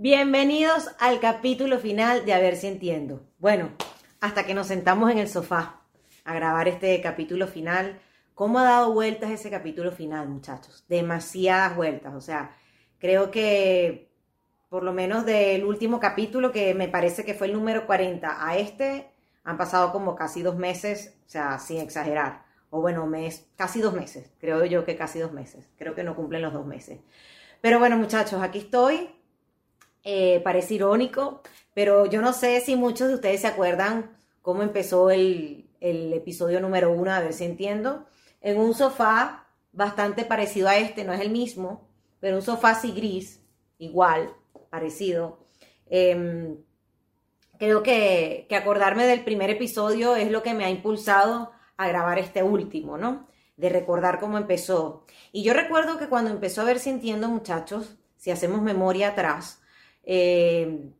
Bienvenidos al capítulo final de A ver si entiendo. Bueno, hasta que nos sentamos en el sofá a grabar este capítulo final. ¿Cómo ha dado vueltas ese capítulo final, muchachos? Demasiadas vueltas. O sea, creo que por lo menos del último capítulo, que me parece que fue el número 40, a este han pasado como casi dos meses, o sea, sin exagerar. O bueno, mes, casi dos meses. Creo yo que casi dos meses. Creo que no cumplen los dos meses. Pero bueno, muchachos, aquí estoy eh, parece irónico, pero yo no sé si muchos de ustedes se acuerdan cómo empezó el, el episodio número uno, a ver si entiendo, en un sofá bastante parecido a este, no es el mismo, pero un sofá así gris, igual, parecido. Em, creo que, que, acordarme del primer episodio es lo que me ha impulsado a grabar este último, ¿no? De recordar cómo empezó. Y yo recuerdo que cuando empezó a ver si entiendo, muchachos, si hacemos memoria atrás, eh,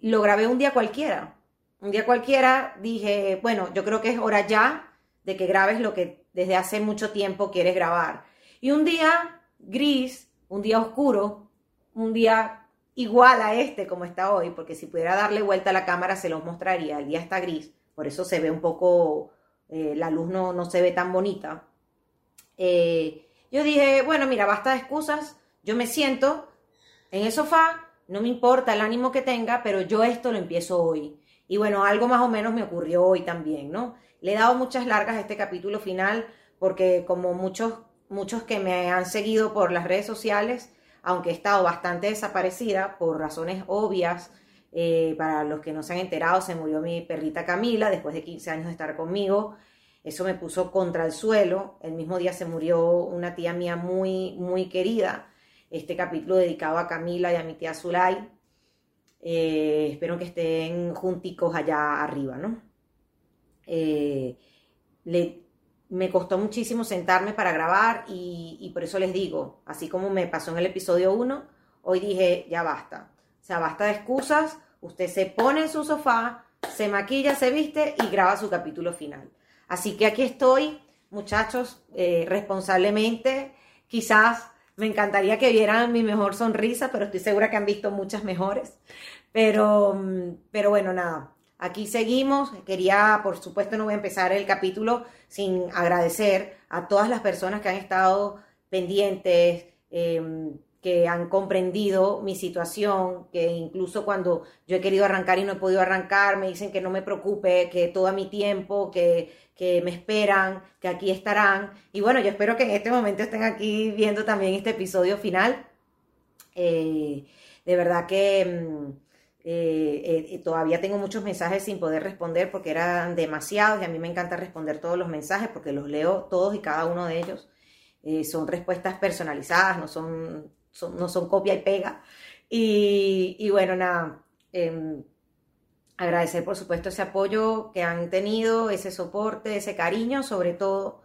lo grabé un día cualquiera. Un día cualquiera dije, bueno, yo creo que es hora ya de que grabes lo que desde hace mucho tiempo quieres grabar. Y un día gris, un día oscuro, un día igual a este como está hoy, porque si pudiera darle vuelta a la cámara se los mostraría. El día está gris, por eso se ve un poco, eh, la luz no, no, se ve tan bonita. Eh, yo dije, bueno, mira, basta de excusas, yo me siento en el sofá, no me importa el ánimo que tenga, pero yo esto lo empiezo hoy. Y bueno, algo más o menos me ocurrió hoy también, ¿no? Le he dado muchas largas a este capítulo final porque como muchos, muchos que me han seguido por las redes sociales, aunque he estado bastante desaparecida por razones obvias, eh, para los que no se han enterado, se murió mi perrita Camila después de 15 años de estar conmigo. Eso me puso contra el suelo. El mismo día se murió una tía mía muy, muy querida este capítulo dedicado a Camila y a mi tía Zulay. Eh, espero que estén junticos allá arriba, ¿no? Eh, me costó muchísimo sentarme para grabar y, y, por eso les digo, así como me pasó en el episodio 1, hoy dije, ya basta. O sea, basta de excusas, usted se pone en su sofá, se maquilla, se viste y graba su capítulo final. Así que aquí estoy, muchachos, eh, responsablemente, quizás me encantaría que vieran mi mejor sonrisa, pero estoy segura que han visto muchas mejores. Pero, mm, pero bueno, nada. Aquí seguimos. Quería, por supuesto, no voy a empezar el capítulo sin agradecer a todas las personas que han estado pendientes, em, que han comprendido mi situación, que incluso cuando yo he querido arrancar y no he podido arrancar, me dicen que no me preocupe, que todo mi tiempo, que, que me esperan, que aquí estarán. Y bueno, yo espero que en este momento estén aquí viendo también este episodio final. Eh, de verdad que mm, eh, eh, todavía tengo muchos mensajes sin poder responder porque eran demasiados y a mí me encanta responder todos los mensajes porque los leo todos y cada uno de ellos. son respuestas personalizadas, no son no son copia y pega. Y, bueno, nada, em, agradecer por supuesto ese apoyo que han tenido, ese soporte, ese cariño, sobre todo.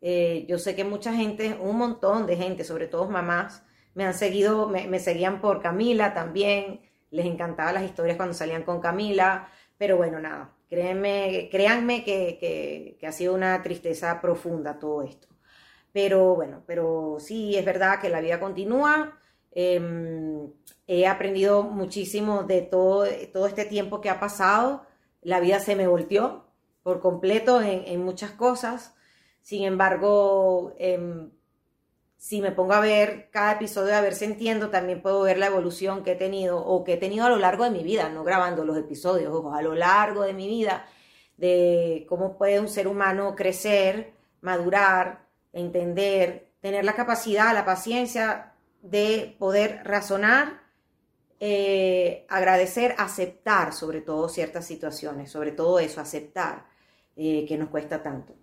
Eh, yo sé que mucha gente, un montón de gente, sobre todo mamás, me han seguido, me, seguían por Camila también, les encantaban las historias cuando salían con Camila, pero bueno, nada, créanme, créanme que, que ha sido una tristeza profunda todo esto. Pero bueno, pero sí es verdad que la vida continúa. Em, he aprendido muchísimo de todo, todo este tiempo que ha pasado. La vida se me volteó por completo en, muchas cosas. Sin embargo, em, si me pongo a ver cada episodio, a ver si entiendo, también puedo ver la evolución que he tenido o que he tenido a lo largo de mi vida, no grabando los episodios, ojo, a lo largo de mi vida, de cómo puede un ser humano crecer, madurar, entender, tener la capacidad, la paciencia de poder razonar, eh, agradecer, aceptar sobre todo ciertas situaciones, sobre todo eso, aceptar eh, que nos cuesta tanto.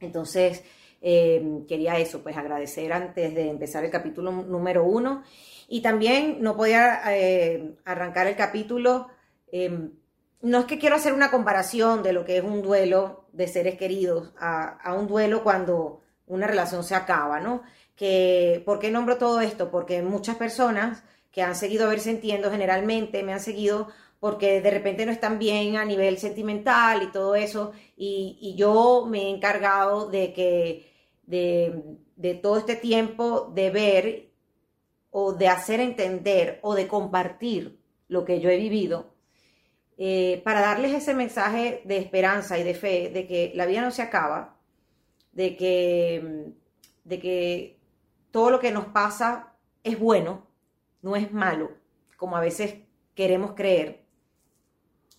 Entonces, eh, quería eso, pues agradecer antes de empezar el capítulo número uno. Y también no podía arrancar el capítulo, no es que quiero hacer una comparación de lo que es un duelo de seres queridos a un duelo cuando una relación se acaba, ¿no? ¿Por qué nombro todo esto? Porque muchas personas que han seguido a verse entiendo generalmente me han seguido porque de repente no están bien a nivel sentimental y todo eso, y, yo me he encargado de que, de, todo este tiempo, de ver o de hacer entender o de compartir lo que yo he vivido, eh, para darles ese mensaje de esperanza y de fe, de que la vida no se acaba, de que, de que todo lo que nos pasa es bueno, no es malo, como a veces queremos creer.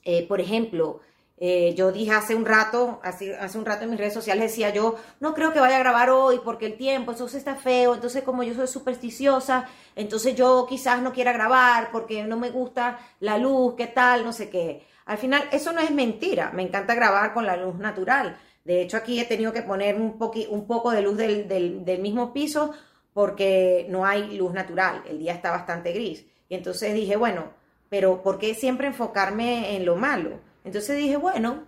Eh, por ejemplo, eh, yo dije hace un rato, hace, hace un rato en mis redes sociales decía yo, no creo que vaya a grabar hoy porque el tiempo, eso está feo, entonces como yo soy supersticiosa, entonces yo quizás no quiera grabar porque no me gusta la luz, qué tal, no sé qué. Al final, eso no es mentira, me encanta grabar con la luz natural. De hecho, aquí he tenido que poner un, un poco de luz del mismo piso porque no hay luz natural, el día está bastante gris. Y entonces dije, bueno, pero ¿por qué siempre enfocarme en lo malo? Entonces dije, bueno,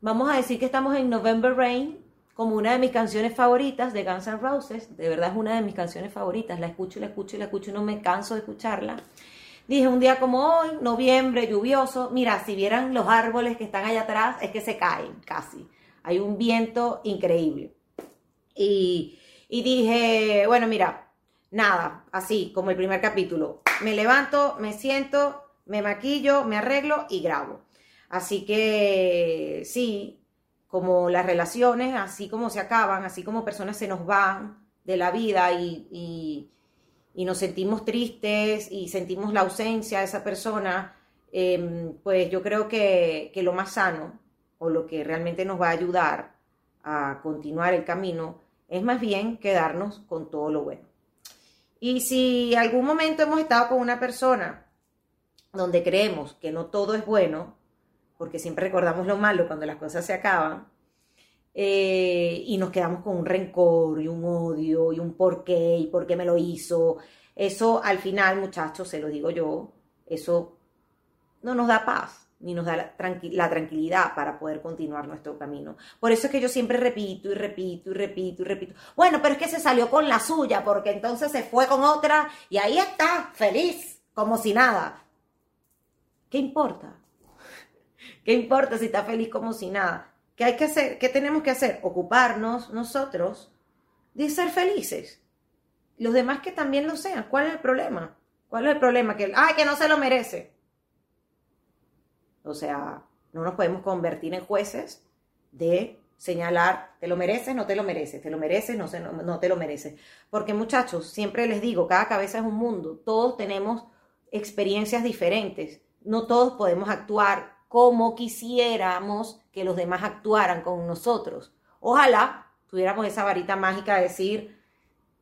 vamos a decir que estamos en November Rain, como una de mis canciones favoritas de Guns N' Roses. De verdad es una de mis canciones favoritas. La escucho y la escucho y la escucho y no me canso de escucharla. Dije, un día como hoy, noviembre, lluvioso. Mira, si vieran los árboles que están allá atrás, es que se caen casi. Hay un viento increíble. Y, y dije, bueno, mira, nada, así como el primer capítulo. Me levanto, me siento, me maquillo, me arreglo y grabo. Así que sí, como las relaciones, así como se acaban, así como personas se nos van de la vida y, nos sentimos tristes y sentimos la ausencia de esa persona, em, pues yo creo que, que lo más sano o lo que realmente nos va a ayudar a continuar el camino es más bien quedarnos con todo lo bueno. Y si algún momento hemos estado con una persona donde creemos que no todo es bueno, porque siempre recordamos lo malo cuando las cosas se acaban, eh, y nos quedamos con un rencor y un odio y un por qué y por qué me lo hizo. Eso al final, muchachos, se lo digo yo, eso no nos da paz ni nos da la, tranquilidad para poder continuar nuestro camino. Por eso es que yo siempre repito y repito y repito y repito. Bueno, pero es que se salió con la suya porque entonces se fue con otra y ahí está, feliz, como si nada. ¿Qué importa? ¿Qué importa si está feliz como si nada? ¿Qué hay que hacer? ¿Qué tenemos que hacer? Ocuparnos nosotros de ser felices. Los demás que también lo sean. ¿Cuál es el problema? ¿Cuál es el problema? Que, ay, que no se lo merece. O sea, no nos podemos convertir en jueces de señalar, te lo mereces, no te lo mereces, te lo mereces, no, no, no te lo mereces. Porque muchachos, siempre les digo, cada cabeza es un mundo, todos tenemos experiencias diferentes, no todos podemos actuar como quisiéramos que los demás actuaran con nosotros. Ojalá tuviéramos esa varita mágica de decir,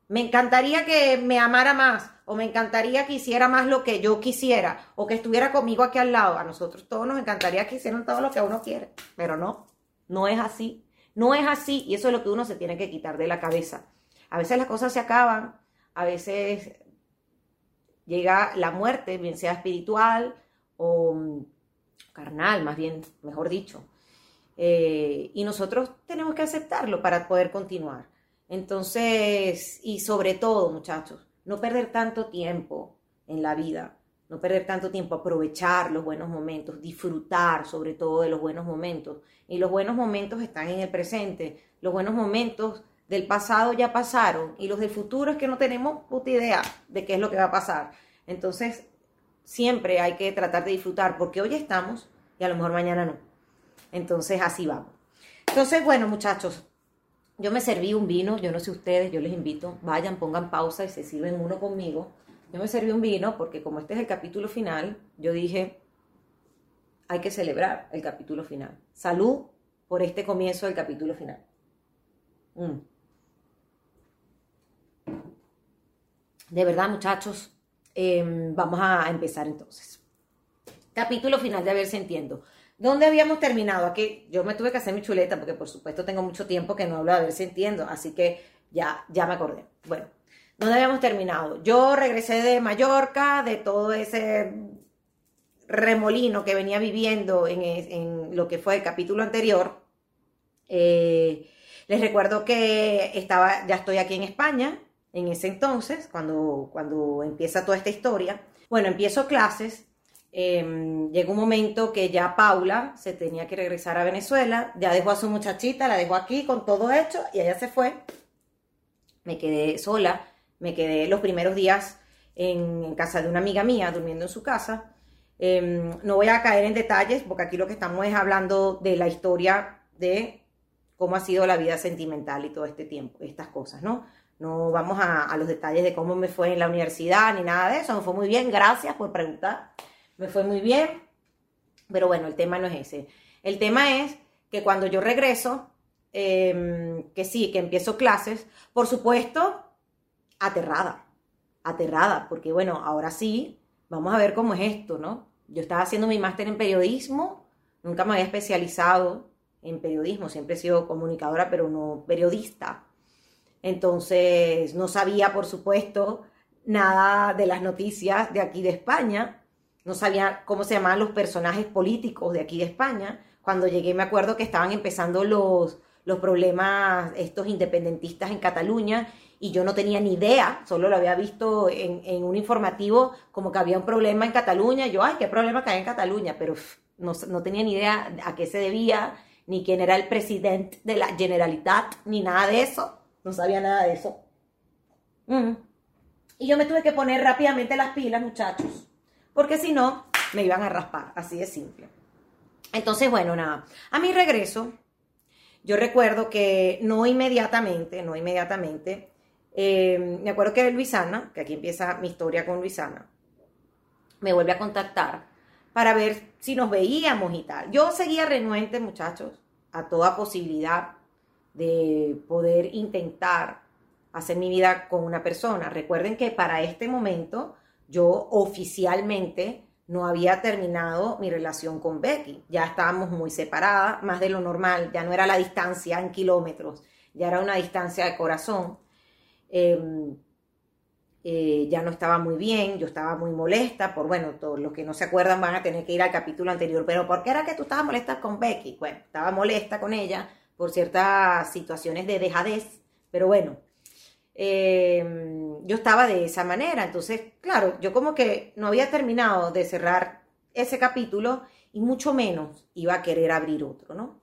me encantaría que me amara más, o me encantaría que hiciera más lo que yo quisiera, o que estuviera conmigo aquí al lado. A nosotros todos nos encantaría que hicieran todo lo que uno quiere, pero no, no es así. No es así, y eso es lo que uno se tiene que quitar de la cabeza. A veces las cosas se acaban, a veces llega la muerte, bien sea espiritual o carnal, más bien, mejor dicho. Eh, y nosotros tenemos que aceptarlo para poder continuar. Entonces, y sobre todo, muchachos, no perder tanto tiempo en la vida, no perder tanto tiempo, aprovechar los buenos momentos, disfrutar sobre todo de los buenos momentos. Y los buenos momentos están en el presente, los buenos momentos del pasado ya pasaron y los del futuro es que no tenemos puta idea de qué es lo que va a pasar. Entonces, siempre hay que tratar de disfrutar, porque hoy estamos y a lo mejor mañana no. Entonces así vamos. Entonces, bueno, muchachos, yo me serví un vino, yo no sé ustedes, yo les invito, vayan, pongan pausa y se sirven uno conmigo. Yo me serví un vino porque como este es el capítulo final, yo dije, hay que celebrar el capítulo final. Salud por este comienzo del capítulo final. Mm. De verdad, muchachos, Em, vamos a empezar entonces. Capítulo final de si entiendo. ¿Dónde habíamos terminado? Aquí yo me tuve que hacer mi chuleta porque por supuesto tengo mucho tiempo que no hablo de ver si entiendo, así que ya, ya me acordé. Bueno, ¿dónde habíamos terminado? Yo regresé de Mallorca, de todo ese remolino que venía viviendo en, lo que fue el capítulo anterior. Eh, les recuerdo que estaba, ya estoy aquí en España, en ese entonces, cuando, cuando empieza toda esta historia. Bueno, empiezo clases, eh, llegó un momento que ya Paula se tenía que regresar a Venezuela, ya dejó a su muchachita, la dejó aquí con todo hecho y ella se fue. Me quedé sola, me quedé los primeros días en, casa de una amiga mía, durmiendo en su casa. Em, no voy a caer en detalles porque aquí lo que estamos es hablando de la historia de cómo ha sido la vida sentimental y todo este tiempo, estas cosas, ¿no? No vamos a, a los detalles de cómo me fue en la universidad ni nada de eso, me fue muy bien, gracias por preguntar, me fue muy bien, pero bueno, el tema no es ese. El tema es que cuando yo regreso, em, que sí, que empiezo clases, por supuesto, aterrada, aterrada, porque bueno, ahora sí, vamos a ver cómo es esto, ¿no? Yo estaba haciendo mi máster en periodismo, nunca me había especializado en periodismo, siempre he sido comunicadora, pero no periodista. Entonces, no sabía, por supuesto, nada de las noticias de aquí de España, no sabía cómo se llamaban los personajes políticos de aquí de España. Cuando llegué me acuerdo que estaban empezando los, los problemas estos independentistas en Cataluña y yo no tenía ni idea, solo lo había visto en, un informativo como que había un problema en Cataluña. Yo, ay, qué problema que hay en Cataluña, pero no, tenía ni idea a qué se debía, ni quién era el presidente de la Generalitat, ni nada de eso. No sabía nada de eso. Mm. Y yo me tuve que poner rápidamente las pilas, muchachos porque si no, me iban a raspar, así de simple. Entonces, bueno, nada, a mi regreso, yo recuerdo que no inmediatamente, no inmediatamente, eh, me acuerdo que Luisana, que aquí empieza mi historia con Luisana, me vuelve a contactar para ver si nos veíamos y tal. Yo seguía renuente, muchachos, a toda posibilidad de poder intentar hacer mi vida con una persona. Recuerden que para este momento yo oficialmente no había terminado mi relación con Becky. Ya estábamos muy separadas, más de lo normal, ya no era la distancia en kilómetros, ya era una distancia de corazón. Em, eh, ya no estaba muy bien, yo estaba muy molesta, por bueno, todos los que no se acuerdan van a tener que ir al capítulo anterior, pero ¿por qué era que tú estabas molesta con Becky? Bueno, estaba molesta con ella por ciertas situaciones de dejadez, pero bueno, Em, yo estaba de esa manera. Entonces, claro, yo como que no había terminado de cerrar ese capítulo y mucho menos iba a querer abrir otro, ¿no?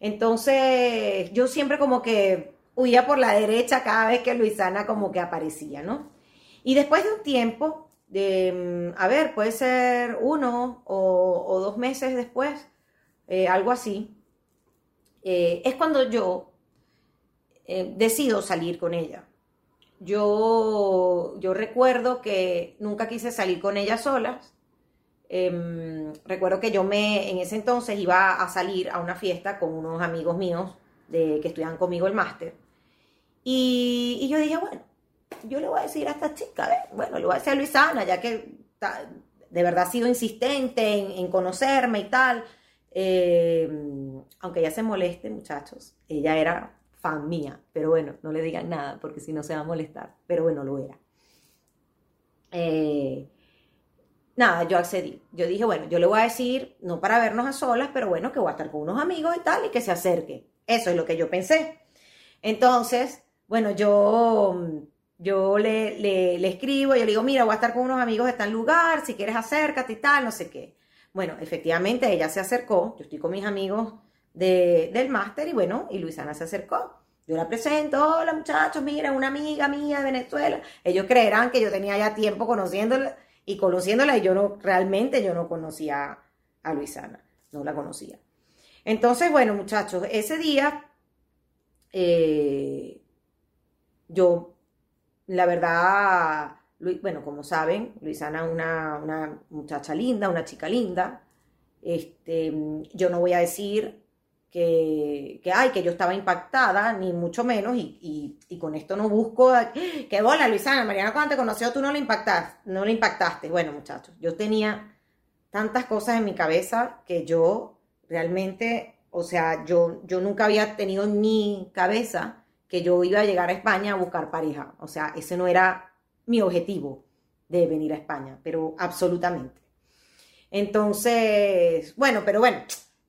Entonces, yo siempre como que huía por la derecha cada vez que Luisana como que aparecía, ¿no? Y después de un tiempo, de, a ver, puede ser uno o, dos meses después, eh, algo así, eh, es cuando yo eh, decido salir con ella. Yo, yo recuerdo que nunca quise salir con ella solas. Em, recuerdo que yo me, en ese entonces iba a salir a una fiesta con unos amigos míos de, que estudian conmigo el máster. Y, yo dije, bueno, yo le voy a decir a esta chica, bueno, le voy a decir a Luisana, ya que de verdad ha sido insistente en, conocerme y tal. Em, aunque ella se moleste, muchachos, ella era fan mía, pero bueno, no le digan nada porque si no se va a molestar, pero bueno, lo era. Eh, nada, yo accedí. Yo dije, bueno, yo le voy a decir, no para vernos a solas, pero bueno, que voy a estar con unos amigos y tal, y que se acerque. Eso es lo que yo pensé. Entonces, bueno, yo, yo le, le, escribo, yo le digo, mira, voy a estar con unos amigos de tal lugar, si quieres acércate y tal, no sé qué. Bueno, efectivamente ella se acercó, yo estoy con mis amigos del máster y bueno, y Luisana se acercó. Yo la presento, hola muchachos, mira, una amiga mía de Venezuela. Ellos creerán que yo tenía ya tiempo conociéndola y conociéndola y yo no, realmente yo no conocía a Luisana, no la conocía. Entonces, bueno muchachos, ese día eh, yo, la verdad, bueno, como saben, Luisana es una, una muchacha linda, una chica linda. Este, yo no voy a decir que, que, ay, que yo estaba impactada, ni mucho menos, y, con esto no busco, que bola, Luisana, Mariana, cuando te conoció tú no le impactaste, no le impactaste. Bueno, muchachos, yo tenía tantas cosas en mi cabeza que yo realmente, o sea, yo, yo nunca había tenido en mi cabeza que yo iba a llegar a España a buscar pareja. O sea, ese no era mi objetivo de venir a España, pero absolutamente. Entonces, bueno, pero bueno,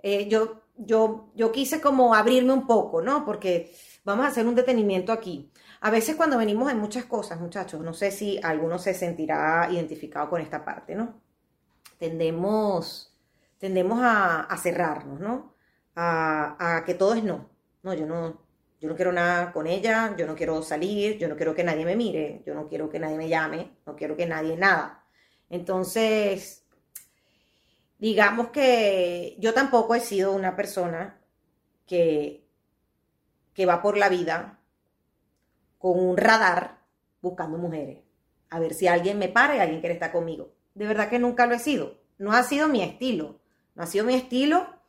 eh, yo yo, yo quise como abrirme un poco, ¿no? Porque vamos a hacer un detenimiento aquí. A veces cuando venimos en muchas cosas, muchachos, no sé si alguno se sentirá identificado con esta parte, ¿no? Tendemos, tendemos a, cerrarnos, ¿no? A, que todo es no. No, yo no, yo no quiero nada con ella, yo no quiero salir, yo no quiero que nadie me mire, yo no quiero que nadie me llame, no quiero que nadie nada. Entonces, digamos que yo tampoco he sido una persona que, que va por la vida con un radar buscando mujeres. A ver si alguien me para y alguien quiere estar conmigo. De verdad que nunca lo he sido. No ha sido mi estilo. No ha sido mi estilo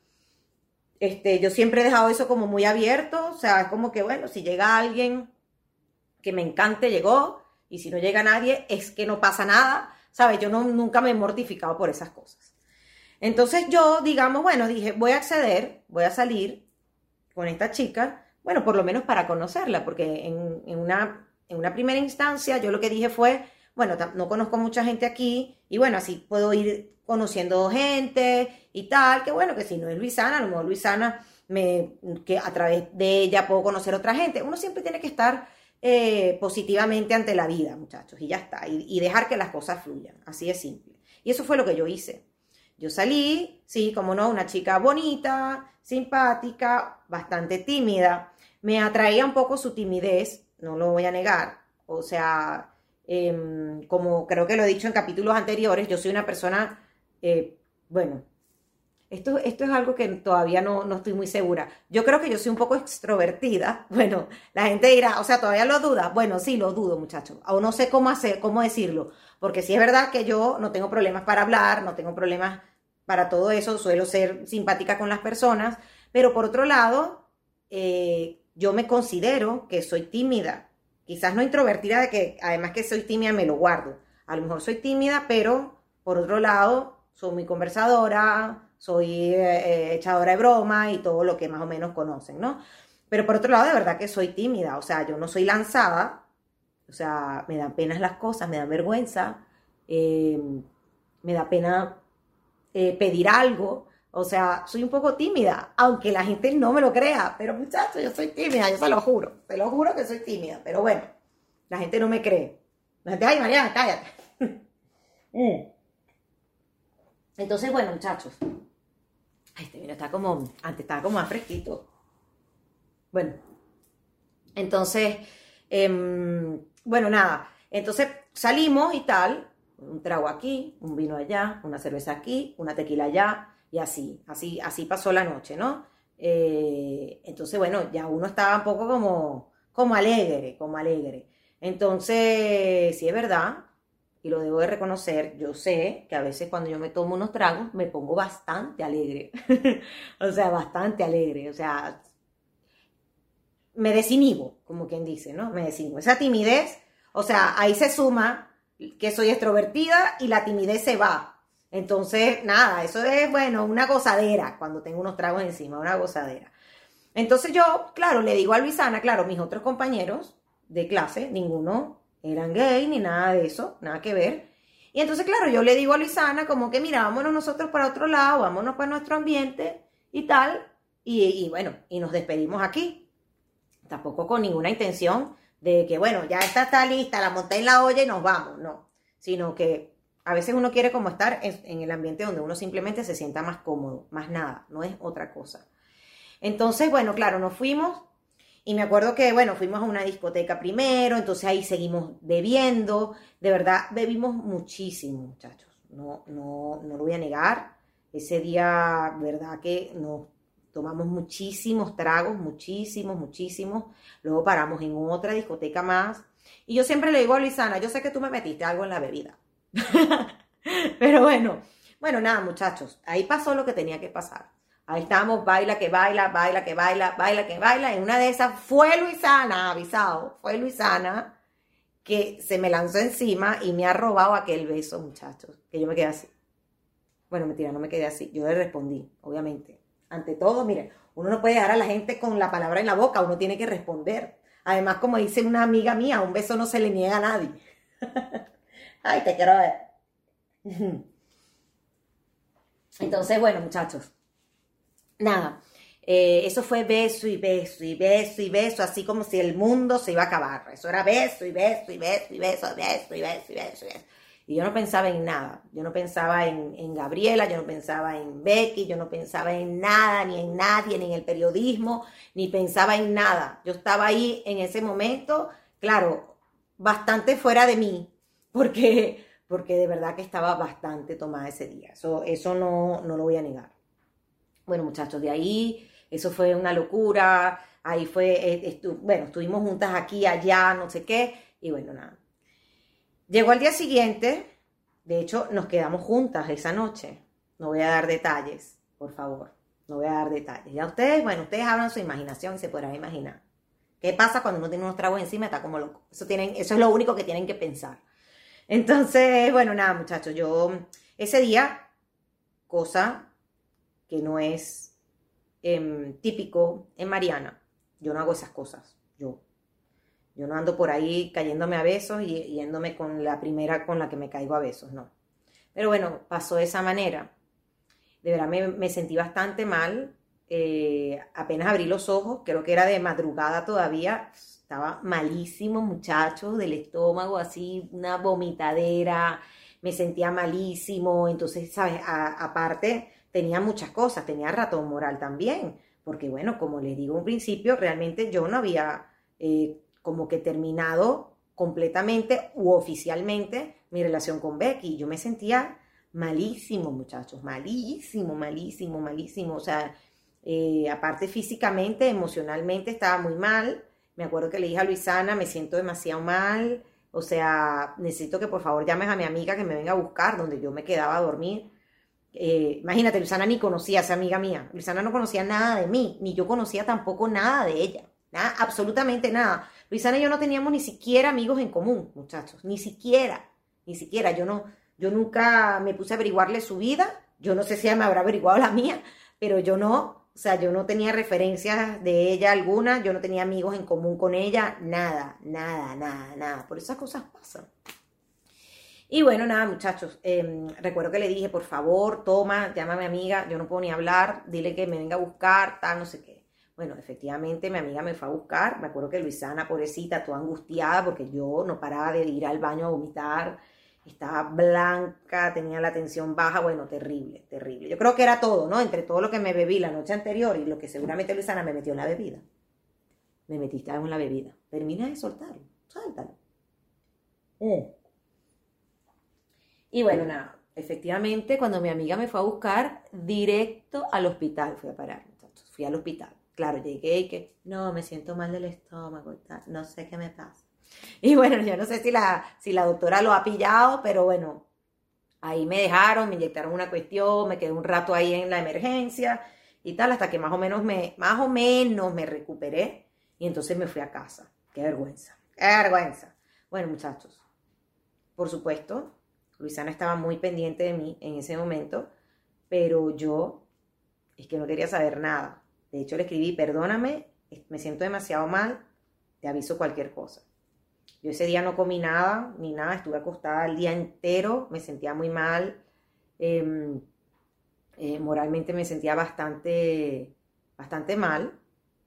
este, yo siempre he dejado eso como muy abierto, o sea, es como que, bueno, si llega alguien que me encante, llegó, y si no llega nadie, es que no pasa nada, ¿sabes? Yo no, nunca me he mortificado por esas cosas. Entonces yo, digamos, bueno, dije, voy a acceder, voy a salir con esta chica, bueno, por lo menos para conocerla, porque en, una, en una primera instancia yo lo que dije fue, bueno, no conozco mucha gente aquí, y bueno, así puedo ir conociendo gente y tal, que bueno, que si no es Luisana, a lo mejor Luisana, me, que a través de ella puedo conocer otra gente. Uno siempre tiene que estar eh, positivamente ante la vida, muchachos, y ya está, y, dejar que las cosas fluyan, así de simple. Y eso fue lo que yo hice. Yo salí, sí, como no, una chica bonita, simpática, bastante tímida. Me atraía un poco su timidez, no lo voy a negar. O sea, em, como creo que lo he dicho en capítulos anteriores, yo soy una persona eh, bueno, esto, esto, es algo que todavía no, no, estoy muy segura. Yo creo que yo soy un poco extrovertida. Bueno, la gente dirá, o sea, todavía lo duda. Bueno, sí, lo dudo, muchachos. Aún no sé cómo hacer, cómo decirlo. Porque sí es verdad que yo no tengo problemas para hablar, no tengo problemas para todo eso. Suelo ser simpática con las personas. Pero por otro lado, eh, yo me considero que soy tímida. Quizás no introvertida, de que además que soy tímida me lo guardo. A lo mejor soy tímida, pero por otro lado, soy muy conversadora, soy eh, echadora de broma y todo lo que más o menos conocen, ¿no? Pero por otro lado, de verdad que soy tímida, o sea, yo no soy lanzada, o sea, me dan pena las cosas, me dan vergüenza, em, me da pena eh, pedir algo, o sea, soy un poco tímida, aunque la gente no me lo crea, pero muchachos, yo soy tímida, yo se lo juro, te lo juro que soy tímida, pero bueno, la gente no me cree. La gente, ay, María, cállate. Mm. Entonces, bueno, muchachos. Este vino está como, antes estaba como más fresquito. Bueno, entonces, em, bueno, nada. Entonces salimos y tal, un trago aquí, un vino allá, una cerveza aquí, una tequila allá, y así, así, así pasó la noche, ¿no? Eh, entonces, bueno, ya uno estaba un poco como, como alegre, como alegre. Entonces, sí es verdad, y lo debo de reconocer, yo sé que a veces cuando yo me tomo unos tragos me pongo bastante alegre, o sea, bastante alegre, o sea, me desinhibo, como quien dice, ¿no? Me desinhibo. Esa timidez, o sea, ahí se suma que soy extrovertida y la timidez se va. Entonces, nada, eso es, bueno, una gozadera cuando tengo unos tragos encima, una gozadera. Entonces yo, claro, le digo a Luisana, claro, mis otros compañeros de clase, ninguno eran gay ni nada de eso, nada que ver. Y entonces, claro, yo le digo a Luisana como que, mira, vámonos nosotros para otro lado, vámonos para nuestro ambiente y tal. Y, bueno, y nos despedimos aquí. Tampoco con ninguna intención de que, bueno, ya está, está lista, la monté en la olla y nos vamos, no. Sino que a veces uno quiere como estar en, en el ambiente donde uno simplemente se sienta más cómodo, más nada, no es otra cosa. Entonces, bueno, claro, nos fuimos y me acuerdo que, bueno, fuimos a una discoteca primero, entonces ahí seguimos bebiendo. De verdad, bebimos muchísimo, muchachos. No, no, no lo voy a negar. Ese día, verdad que nos tomamos muchísimos tragos, muchísimos, muchísimos. Luego paramos en otra discoteca más. Y yo siempre le digo a Luisana, yo sé que tú me metiste algo en la bebida. Pero bueno, bueno, nada, muchachos, ahí pasó lo que tenía que pasar. Ahí estamos, baila que baila, baila que baila, baila que baila. En una de esas fue Luisana, avisado, fue Luisana que se me lanzó encima y me ha robado aquel beso, muchachos. Que yo me quedé así. Bueno, mentira, no me quedé así. Yo le respondí, obviamente. Ante todo, mire, uno no puede dejar a la gente con la palabra en la boca, uno tiene que responder. Además, como dice una amiga mía, un beso no se le niega a nadie. Ay, te quiero ver. Entonces, bueno, muchachos, nada, eh, eso fue beso y beso y beso y beso, así como si el mundo se iba a acabar. Eso era beso y beso y beso y beso, beso y beso y beso y beso. Y yo no pensaba en nada. Yo no pensaba en, en, Gabriela, yo no pensaba en Becky, yo no pensaba en nada, ni en nadie, ni en el periodismo, ni pensaba en nada. Yo estaba ahí en ese momento, claro, bastante fuera de mí, porque, porque de verdad que estaba bastante tomada ese día. Eso, eso no, no lo voy a negar. Bueno, muchachos, de ahí, eso fue una locura. Ahí fue, eh, bueno, estuvimos juntas aquí, allá, no sé qué, y bueno, nada. Llegó al día siguiente, de hecho, nos quedamos juntas esa noche. No voy a dar detalles, por favor, no voy a dar detalles. Ya ustedes, bueno, ustedes hablan su imaginación y se podrán imaginar. ¿Qué pasa cuando uno tiene unos tragos encima? Está como loco. Eso, tienen, eso es lo único que tienen que pensar. Entonces, bueno, nada, muchachos, yo ese día, cosa que no es em, típico en Mariana, yo no hago esas cosas, yo. Yo no ando por ahí cayéndome a besos y yéndome con la primera con la que me caigo a besos, no. Pero bueno, pasó de esa manera. De verdad me, sentí bastante mal. Eh, apenas abrí los ojos, creo que era de madrugada todavía. Estaba malísimo, muchacho, del estómago, así, una vomitadera. Me sentía malísimo. Entonces, ¿sabes? aparte, tenía muchas cosas. Tenía ratón moral también porque bueno, como les digo un principio, realmente yo no había eh, como que terminado completamente u oficialmente mi relación con Becky. Yo me sentía malísimo, muchachos, malísimo, malísimo, malísimo. O sea, eh, aparte físicamente, emocionalmente estaba muy mal. Me acuerdo que le dije a Luisana, me siento demasiado mal. O sea, necesito que por favor llames a mi amiga que me venga a buscar donde yo me quedaba a dormir. Eh, imagínate, Luisana ni conocía a esa amiga mía. Luisana no conocía nada de mí, ni yo conocía tampoco nada de ella. Nada, absolutamente nada. Luisana y yo no teníamos ni siquiera amigos en común, muchachos. Ni siquiera, ni siquiera. Yo no, yo nunca me puse a averiguarle su vida. Yo no sé si ella me habrá averiguado la mía, pero yo no, o sea, yo no tenía referencias de ella alguna, yo no tenía amigos en común con ella, nada, nada, nada, nada. Por esas cosas pasan. Y bueno, nada, muchachos, em, recuerdo que le dije, por favor, toma, llama a mi amiga, yo no puedo ni hablar, dile que me venga a buscar, tal, no sé qué. Bueno, efectivamente mi amiga me fue a buscar, me acuerdo que Luisana, pobrecita, toda angustiada, porque yo no paraba de ir al baño a vomitar, estaba blanca, tenía la tensión baja, bueno, terrible, terrible. Yo creo que era todo, ¿no? Entre todo lo que me bebí la noche anterior y lo que seguramente Luisana me metió en la bebida. Me metiste en la bebida. Termina de soltarlo, suéltalo. Eh. Y bueno, nada, efectivamente, cuando mi amiga me fue a buscar, directo al hospital fui a parar. Entonces, fui al hospital. Claro, llegué y que, no, me siento mal del estómago, no sé qué me pasa. Y bueno, yo no sé si la, si la doctora lo ha pillado, pero bueno, ahí me dejaron, me inyectaron una cuestión, me quedé un rato ahí en la emergencia y tal, hasta que más o menos me, más o menos me recuperé y entonces me fui a casa. Qué vergüenza, qué vergüenza. Bueno, muchachos, por supuesto, Luisana estaba muy pendiente de mí en ese momento, pero yo es que no quería saber nada. De hecho, le escribí, perdóname, me siento demasiado mal, te aviso cualquier cosa. Yo ese día no comí nada, ni nada, estuve acostada el día entero, me sentía muy mal, em, eh, moralmente me sentía bastante, bastante mal,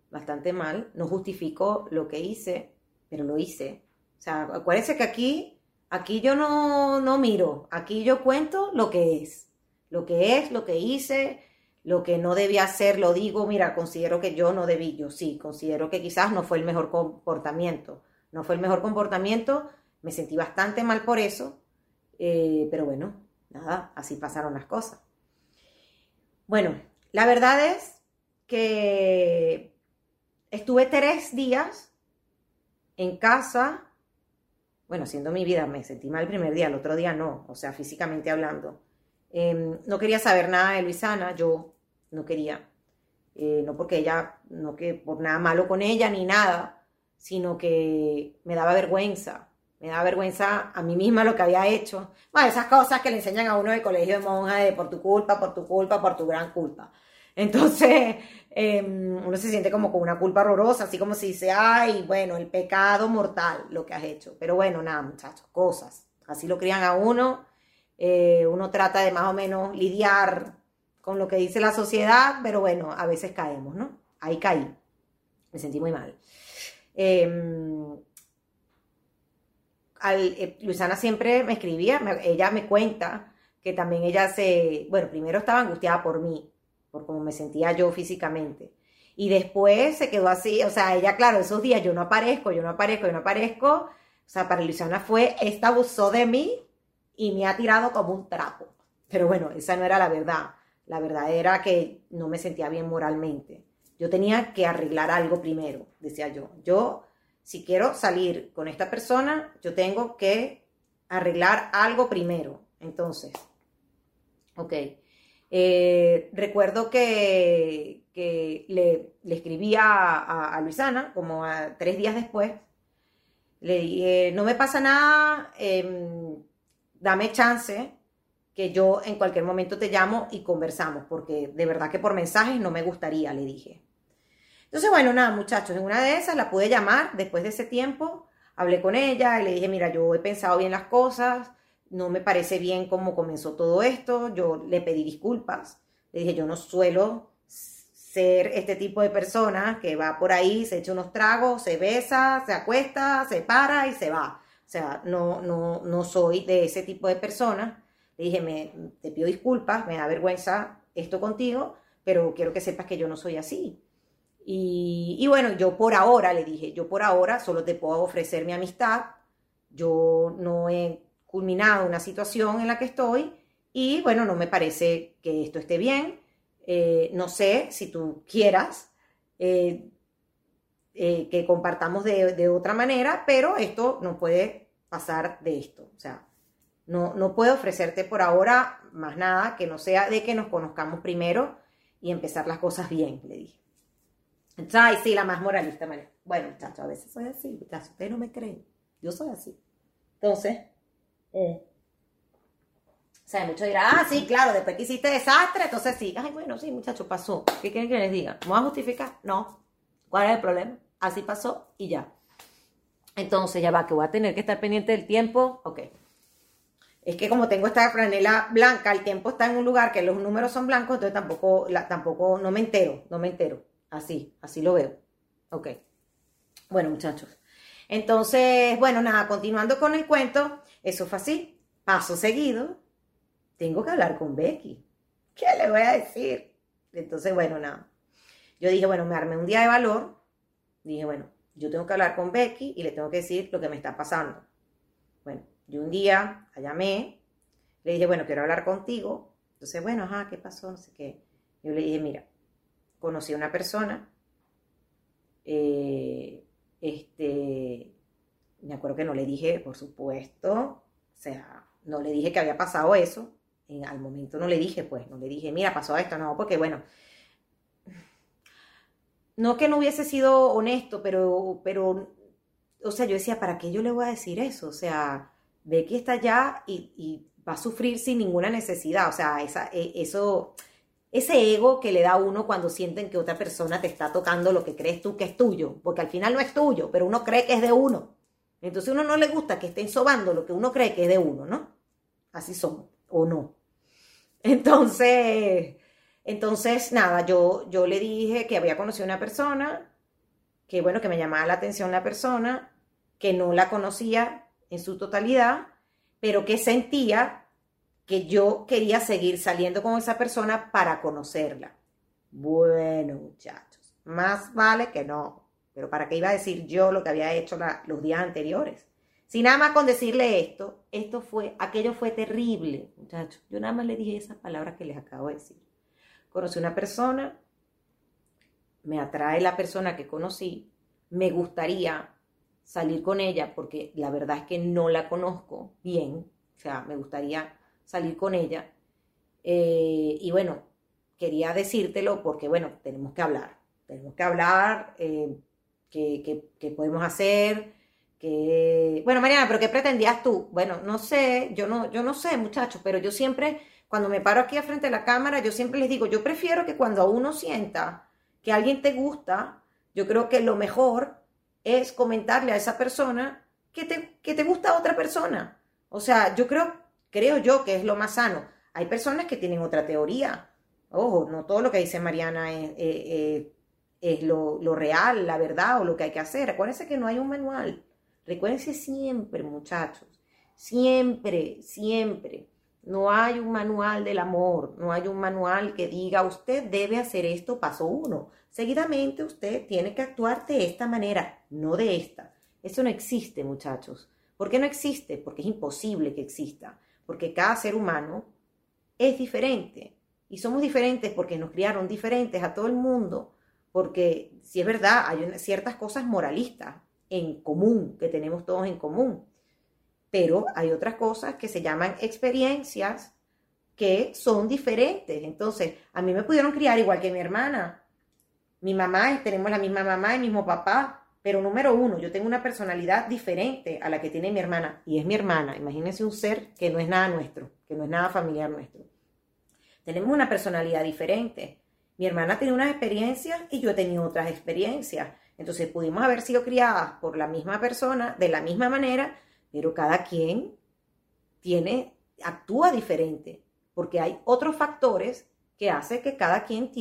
bastante mal. No justifico lo que hice, pero lo hice. O sea, acuérdense que aquí Aquí yo no, no miro, aquí yo cuento lo que es, lo que es, lo que hice, lo que no debía hacer, lo digo, mira, considero que yo no debí, yo sí, considero que quizás no fue el mejor comportamiento, no fue el mejor comportamiento, me sentí bastante mal por eso, eh, pero bueno, nada, así pasaron las cosas. Bueno, la verdad es que estuve tres días en casa bueno, siendo mi vida, me sentí mal el primer día, el otro día no, o sea, físicamente hablando. Em, no quería saber nada de Luisana, yo no quería. Eh, no porque ella, no que por nada malo con ella ni nada, sino que me daba vergüenza. Me daba vergüenza a mí misma lo que había hecho. Bueno, esas cosas que le enseñan a uno del colegio de monja de por tu culpa, por tu culpa, por tu gran culpa. Entonces, em, uno se siente como con una culpa horrorosa, así como si dice, ay, bueno, el pecado mortal, lo que has hecho. Pero bueno, nada, muchachos, cosas. Así lo crían a uno. Eh, uno trata de más o menos lidiar con lo que dice la sociedad, pero bueno, a veces caemos, ¿no? Ahí caí. Me sentí muy mal. Em, al, Luisana siempre me escribía, ella me cuenta que también ella se, bueno, primero estaba angustiada por mí, por cómo me sentía yo físicamente. Y después se quedó así, o sea, ella, claro, esos días yo no aparezco, yo no aparezco, yo no aparezco. O sea, para Luisana fue, esta abusó de mí y me ha tirado como un trapo. Pero bueno, esa no era la verdad. La verdad era que no me sentía bien moralmente. Yo tenía que arreglar algo primero, decía yo. Yo, si quiero salir con esta persona, yo tengo que arreglar algo primero. Entonces, ok. Eh, recuerdo que, le, le escribí a, Luisana como tres días después. Le dije, no me pasa nada, em, dame chance, que yo en cualquier momento te llamo y conversamos, porque de verdad que por mensajes no me gustaría, le dije. Entonces, bueno, nada, muchachos, en una de esas la pude llamar después de ese tiempo, hablé con ella y le dije, mira, yo he pensado bien las cosas, no me parece bien cómo comenzó todo esto, yo le pedí disculpas, le dije, yo no suelo ser este tipo de persona que va por ahí, se echa unos tragos, se besa, se acuesta, se para y se va. O sea, no, no, no soy de ese tipo de persona. Le dije, me, te pido disculpas, me da vergüenza esto contigo, pero quiero que sepas que yo no soy así. Y, y, bueno, yo por ahora, le dije, yo por ahora solo te puedo ofrecer mi amistad, yo no he culminado una situación en la que estoy y bueno, no me parece que esto esté bien, eh, no sé si tú quieras eh, eh, que compartamos de, de otra manera, pero esto no puede pasar de esto, o sea, no, no puedo ofrecerte por ahora más nada que no sea de que nos conozcamos primero y empezar las cosas bien, le dije. Ay, sí, la más moralista, María. Bueno, muchachos, a veces soy así, muchachos, ustedes no me creen. Yo soy así. Entonces, eh, o sea, muchos dirán, ah, sí, claro, después que hiciste desastre, entonces sí. Ay, bueno, sí, muchachos, pasó. ¿Qué quieren que les diga? ¿Me voy a justificar? No. ¿Cuál es el problema? Así pasó y ya. Entonces, ya va, que voy a tener que estar pendiente del tiempo. Ok es que como tengo esta franela blanca, el tiempo está en un lugar que los números son blancos, entonces tampoco, tampoco, no me entero, no me entero. Así, así lo veo. Ok. Bueno, muchachos. Entonces, bueno, nada, continuando con el cuento, eso fue así. Paso seguido, tengo que hablar con Becky. ¿Qué le voy a decir? Entonces, bueno, nada. Yo dije, bueno, me armé un día de valor. Dije, bueno, yo tengo que hablar con Becky y le tengo que decir lo que me está pasando. Bueno, yo un día la llamé, le dije, bueno, quiero hablar contigo. Entonces, bueno, ajá, ¿qué pasó? No sé qué. Yo le dije, mira, conocí a una persona, eh, este, me acuerdo que no le dije, por supuesto, o sea, no le dije que había pasado eso, en, al momento no le dije, pues, no le dije, mira, pasó esto, no, porque bueno, no que no hubiese sido honesto, pero, pero, o sea, yo decía, ¿para qué yo le voy a decir eso? O sea, que está allá y, va a sufrir sin ninguna necesidad. O sea, esa, e, eso, ese ego que le da uno cuando sienten que otra persona te está tocando lo que crees tú que es tuyo, porque al final no es tuyo, pero uno cree que es de uno. Entonces a uno no le gusta que estén sobando lo que uno cree que es de uno, ¿no? Así son, o no. Entonces, entonces nada, yo, yo le dije que había conocido una persona, que bueno, que me llamaba la atención la persona, que no la conocía, en su totalidad, pero que sentía que yo quería seguir saliendo con esa persona para conocerla. Bueno, muchachos, más vale que no. Pero ¿para qué iba a decir yo lo que había hecho los días anteriores? Si nada más con decirle esto, esto fue, aquello fue terrible, muchachos. Yo nada más le dije esas palabras que les acabo de decir. Conocí una persona, me atrae la persona que conocí, me gustaría salir con ella, porque la verdad es que no la conozco bien, o sea, me gustaría salir con ella. Eh, y bueno, quería decírtelo porque, bueno, tenemos que hablar, tenemos que hablar, eh, qué, podemos hacer, que... Bueno, Mariana, pero ¿qué pretendías tú? Bueno, no sé, yo no, yo no sé, muchachos, pero yo siempre, cuando me paro aquí frente a la cámara, yo siempre les digo, yo prefiero que cuando uno sienta que alguien te gusta, yo creo que lo mejor es comentarle a esa persona que te, que te gusta a otra persona. O sea, yo creo, creo yo que es lo más sano. Hay personas que tienen otra teoría. Ojo, no todo lo que dice Mariana es, eh, eh, es lo, lo, real, la verdad o lo que hay que hacer. Acuérdense que no hay un manual. Recuérdense siempre, muchachos, siempre, siempre. No hay un manual del amor, no hay un manual que diga usted debe hacer esto, paso uno. Seguidamente usted tiene que actuar de esta manera, no de esta. Eso no existe, muchachos. ¿Por qué no existe? Porque es imposible que exista. Porque cada ser humano es diferente. Y somos diferentes porque nos criaron diferentes a todo el mundo. Porque si es verdad, hay ciertas cosas moralistas en común, que tenemos todos en común. Pero hay otras cosas que se llaman experiencias que son diferentes. Entonces, a mí me pudieron criar igual que mi hermana. Mi mamá, tenemos la misma mamá y el mismo papá, pero número uno, yo tengo una personalidad diferente a la que tiene mi hermana. Y es mi hermana. Imagínense un ser que no es nada nuestro, que no es nada familiar nuestro. Tenemos una personalidad diferente. Mi hermana tiene unas experiencias y yo he tenido otras experiencias. Entonces pudimos haber sido criadas por la misma persona, de la misma manera, pero cada quien tiene, actúa diferente, porque hay otros factores que hacen que cada quien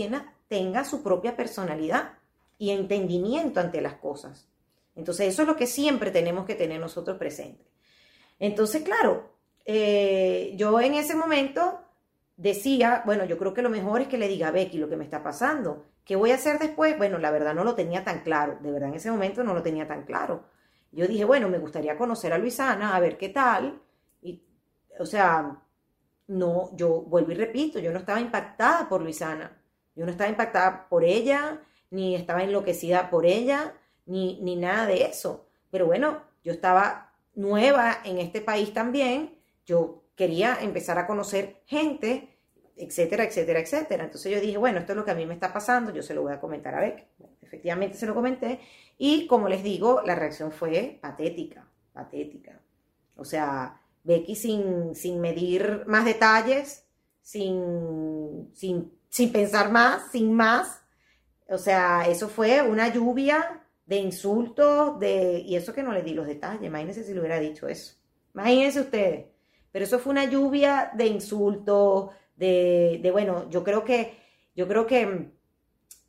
tenga su propia personalidad y entendimiento ante las cosas. Entonces, eso es lo que siempre tenemos que tener nosotros presentes. Entonces, claro, eh, yo en ese momento decía, bueno, yo creo que lo mejor es que le diga a Becky lo que me está pasando. ¿Qué voy a hacer después? Bueno, la verdad no lo tenía tan claro, de verdad en ese momento no lo tenía tan claro. Yo dije, bueno, me gustaría conocer a Luisana, a ver qué tal. Y, o sea, no, yo vuelvo y repito, yo no estaba impactada por Luisana. Yo no estaba impactada por ella, ni estaba enloquecida por ella, ni, ni nada de eso. Pero bueno, yo estaba nueva en este país también, yo quería empezar a conocer gente, etcétera, etcétera, etcétera. Entonces yo dije, bueno, esto es lo que a mí me está pasando, yo se lo voy a comentar a Beck. efectivamente se lo comenté y como les digo, la reacción fue patética, patética. O sea, Becky sin, sin medir más detalles, sin, sin, sin pensar más, sin más, o sea, eso fue una lluvia de insultos, de, y eso que no le di los detalles, imagínense si le hubiera dicho eso. Imagínense ustedes. Pero eso fue una lluvia de insultos, de, de, bueno, yo creo que, yo creo que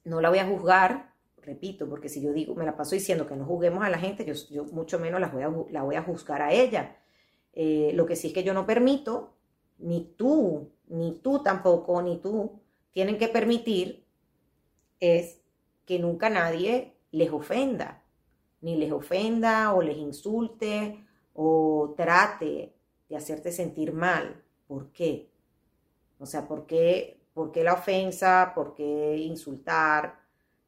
no la voy a juzgar, repito, porque si yo digo, me la paso diciendo que no juzguemos a la gente, yo, yo mucho menos la voy a, la voy a juzgar a ella. Eh, lo que sí es que yo no permito, ni tú, ni tú tampoco, ni tú, tienen que permitir es que nunca nadie les ofenda, ni les ofenda o les insulte o trate de hacerte sentir mal. ¿Por qué? O sea, ¿por qué, por qué la ofensa? ¿Por qué insultar?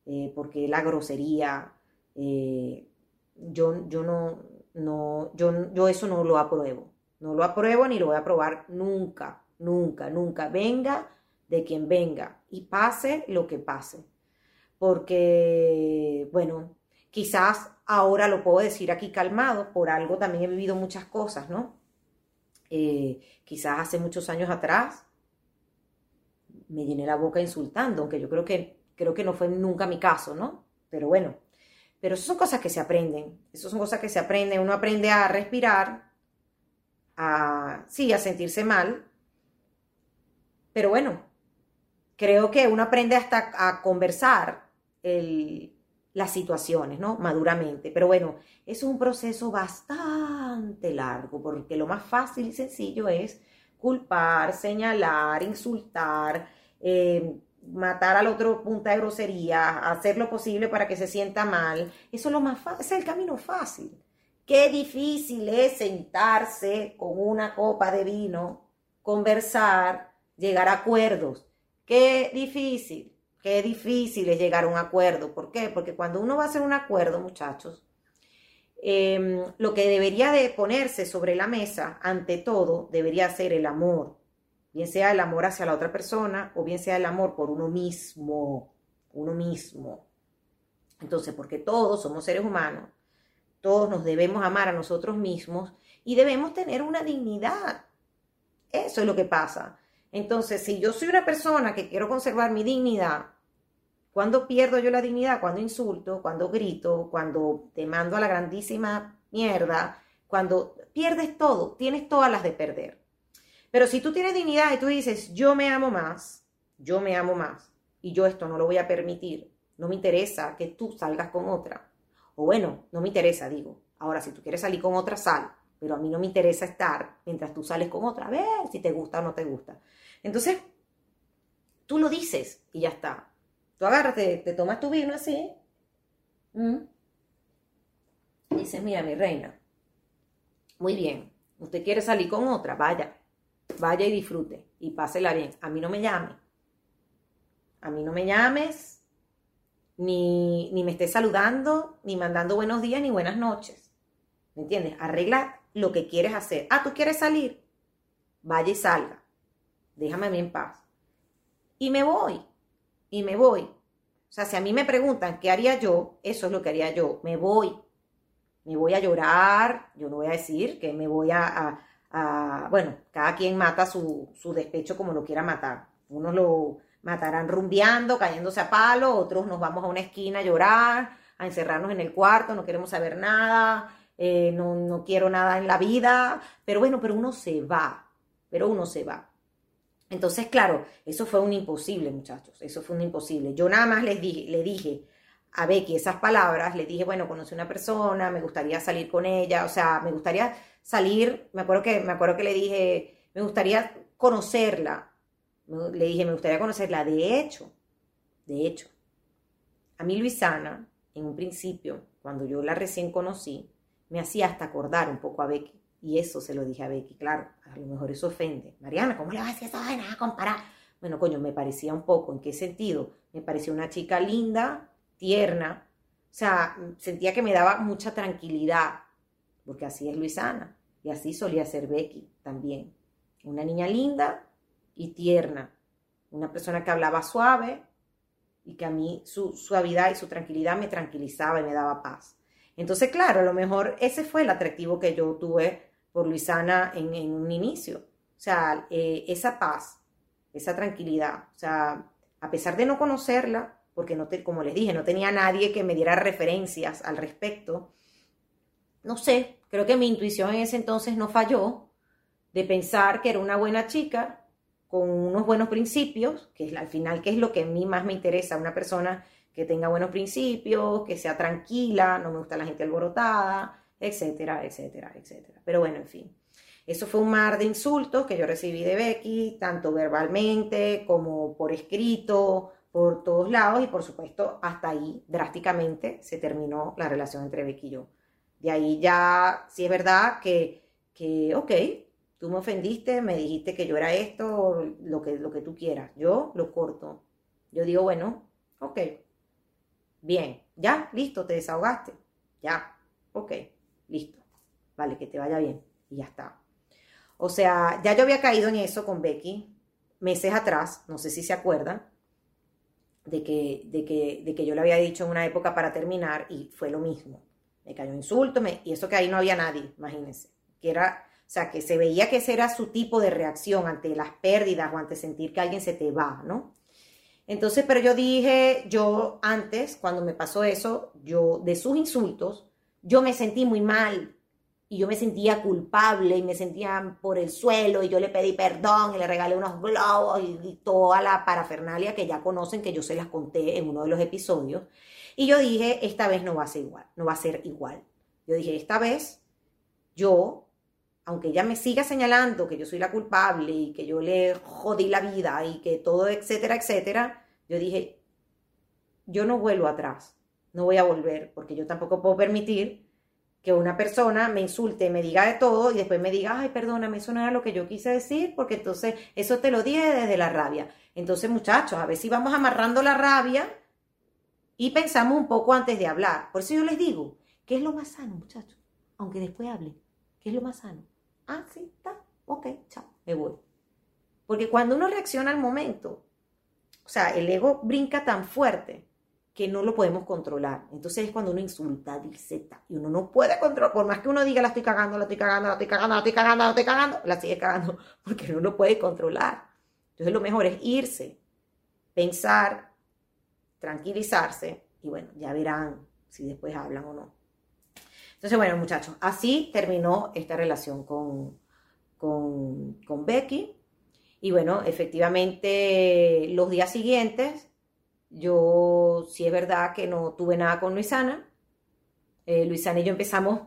Eh, ¿Por qué la grosería? Eh, yo, yo no, no, yo, yo eso no lo apruebo. No lo apruebo ni lo voy a aprobar nunca, nunca, nunca. Venga de quien venga y pase lo que pase porque, bueno, quizás ahora lo puedo decir aquí calmado, por algo también he vivido muchas cosas, ¿no? Eh, quizás hace muchos años atrás me llené la boca insultando, aunque yo creo que, creo que no fue nunca mi caso, ¿no? Pero bueno, pero eso son cosas que se aprenden, eso son cosas que se aprenden, uno aprende a respirar, a, sí, a sentirse mal, pero bueno, creo que uno aprende hasta a conversar las situaciones, ¿no? Maduramente. Pero bueno, es un proceso bastante largo, porque lo más fácil y sencillo es culpar, señalar, insultar, eh, matar al otro punta de grosería, hacer lo posible para que se sienta mal. Eso es lo más fácil, es el camino fácil. Qué difícil es sentarse con una copa de vino, conversar, llegar a acuerdos. Qué difícil. Qué difícil es llegar a un acuerdo. ¿Por qué? Porque cuando uno va a hacer un acuerdo, muchachos, em, lo que debería de ponerse sobre la mesa, ante todo, debería ser el amor. Bien sea el amor hacia la otra persona o bien sea el amor por uno mismo. Uno mismo. Entonces, porque todos somos seres humanos, todos nos debemos amar a nosotros mismos y debemos tener una dignidad. Eso es lo que pasa. Entonces, si yo soy una persona que quiero conservar mi dignidad, cuando pierdo yo la dignidad? Cuando insulto, cuando grito, cuando te mando a la grandísima mierda, cuando pierdes todo, tienes todas las de perder. Pero si tú tienes dignidad y tú dices, yo me amo más, yo me amo más, y yo esto no lo voy a permitir, no me interesa que tú salgas con otra. O bueno, no me interesa, digo, Ahora, si tú quieres salir con otra, sal. Pero a mí no me interesa estar mientras tú sales con otra. A ver si te gusta o no te gusta. Entonces, tú lo dices y ya está. Tú agarras, te, tomas tu vino así. Dices, mira, mi reina. Muy bien. Usted quiere salir con otra, vaya. Vaya y disfrute. Y pásela bien. A mí no me llame. A mí no me llames. Ni, ni me estés saludando, ni mandando buenos días, ni buenas noches. ¿Me entiendes? Arregla lo que quieres hacer. Ah, tú quieres salir. Vaya y salga. Déjame a mí en paz. Y me voy. Y me voy. O sea, si a mí me preguntan qué haría yo, eso es lo que haría yo. Me voy. Me voy a llorar. Yo no voy a decir que me voy a, bueno, cada quien mata su, su despecho como lo quiera matar. Unos lo matarán rumbeando, cayéndose a palo, otros nos vamos a una esquina a llorar, a encerrarnos en el cuarto, no queremos saber nada, eh, no, no quiero nada en la vida, pero bueno, pero uno se va, pero uno se va. Entonces, claro, eso fue un imposible, muchachos, eso fue un imposible. Yo nada más les dije, le dije a Becky esas palabras, le dije, bueno, conocí una persona, me gustaría salir con ella, o sea, me gustaría salir, me acuerdo que, me acuerdo que le dije, me gustaría conocerla, le dije, me gustaría conocerla, de hecho, de hecho, a mí Luisana, en un principio, cuando yo la recién conocí, me hacía hasta acordar un poco a Becky. Y eso se lo dije a Becky, claro, a lo mejor eso ofende. Mariana, ¿cómo le vas a decir esa vaina a comparar? Bueno, coño, me parecía un poco, ¿en qué sentido? Me parecía una chica linda, tierna, o sea, sentía que me daba mucha tranquilidad, porque así es Luisana, y así solía ser Becky también. Una niña linda y tierna, una persona que hablaba suave y que a mí su suavidad y su tranquilidad me tranquilizaba y me daba paz. Entonces, claro, a lo mejor ese fue el atractivo que yo tuve por Luisana en, un inicio. O sea, eh, esa paz, esa tranquilidad. O sea, a pesar de no conocerla, porque no te, como les dije, no tenía nadie que me diera referencias al respecto, no sé, creo que mi intuición en ese entonces no falló de pensar que era una buena chica con unos buenos principios, que es al final que es lo que a mí más me interesa, una persona que tenga buenos principios, que sea tranquila, no me gusta la gente alborotada, etcétera, etcétera, etcétera. Pero bueno, en fin. Eso fue un mar de insultos que yo recibí de Becky, tanto verbalmente como por escrito, por todos lados y por supuesto hasta ahí drásticamente se terminó la relación entre Becky y yo. De ahí ya, sí es verdad que, que ok, tú me ofendiste, me dijiste que yo era esto, lo que, lo que tú quieras. Yo lo corto. Yo digo, bueno, ok, Bien, ya, listo, te desahogaste. Ya, ok, listo. Vale, que te vaya bien. Y ya está. O sea, ya yo había caído en eso con Becky meses atrás, no sé si se acuerdan, de que, de que, de que yo le había dicho en una época para terminar y fue lo mismo. Me cayó insulto me, y eso que ahí no había nadie, imagínense. Que era, o sea, que se veía que ese era su tipo de reacción ante las pérdidas o ante sentir que alguien se te va, ¿no? Entonces, pero yo dije, yo antes, cuando me pasó eso, yo de sus insultos, yo me sentí muy mal y yo me sentía culpable y me sentía por el suelo y yo le pedí perdón y le regalé unos globos y, toda la parafernalia que ya conocen, que yo se las conté en uno de los episodios. Y yo dije, esta vez no va a ser igual, no va a ser igual. Yo dije, esta vez yo, aunque ella me siga señalando que yo soy la culpable y que yo le jodí la vida y que todo, etcétera, etcétera, yo dije, yo no vuelvo atrás, no voy a volver, porque yo tampoco puedo permitir que una persona me insulte, me diga de todo y después me diga, ay, perdóname, eso no era lo que yo quise decir, porque entonces eso te lo dije desde la rabia. Entonces, muchachos, a ver si vamos amarrando la rabia y pensamos un poco antes de hablar. Por eso yo les digo, ¿qué es lo más sano, muchachos? Aunque después hable, ¿qué es lo más sano? Ah, sí, está, ok, chao, me voy. Porque cuando uno reacciona al momento, o sea, el ego brinca tan fuerte que no lo podemos controlar. Entonces es cuando uno insulta, dice, y uno no puede controlar, por más que uno diga, la estoy cagando, la estoy cagando, la estoy cagando, la estoy cagando, la estoy cagando, la sigue cagando, porque no lo puede controlar. Entonces lo mejor es irse, pensar, tranquilizarse, y bueno, ya verán si después hablan o no. Entonces, bueno, muchachos, así terminó esta relación con, con, con Becky. Y bueno, efectivamente, los días siguientes, yo sí es verdad que no tuve nada con Luisana. Eh, Luisana y yo empezamos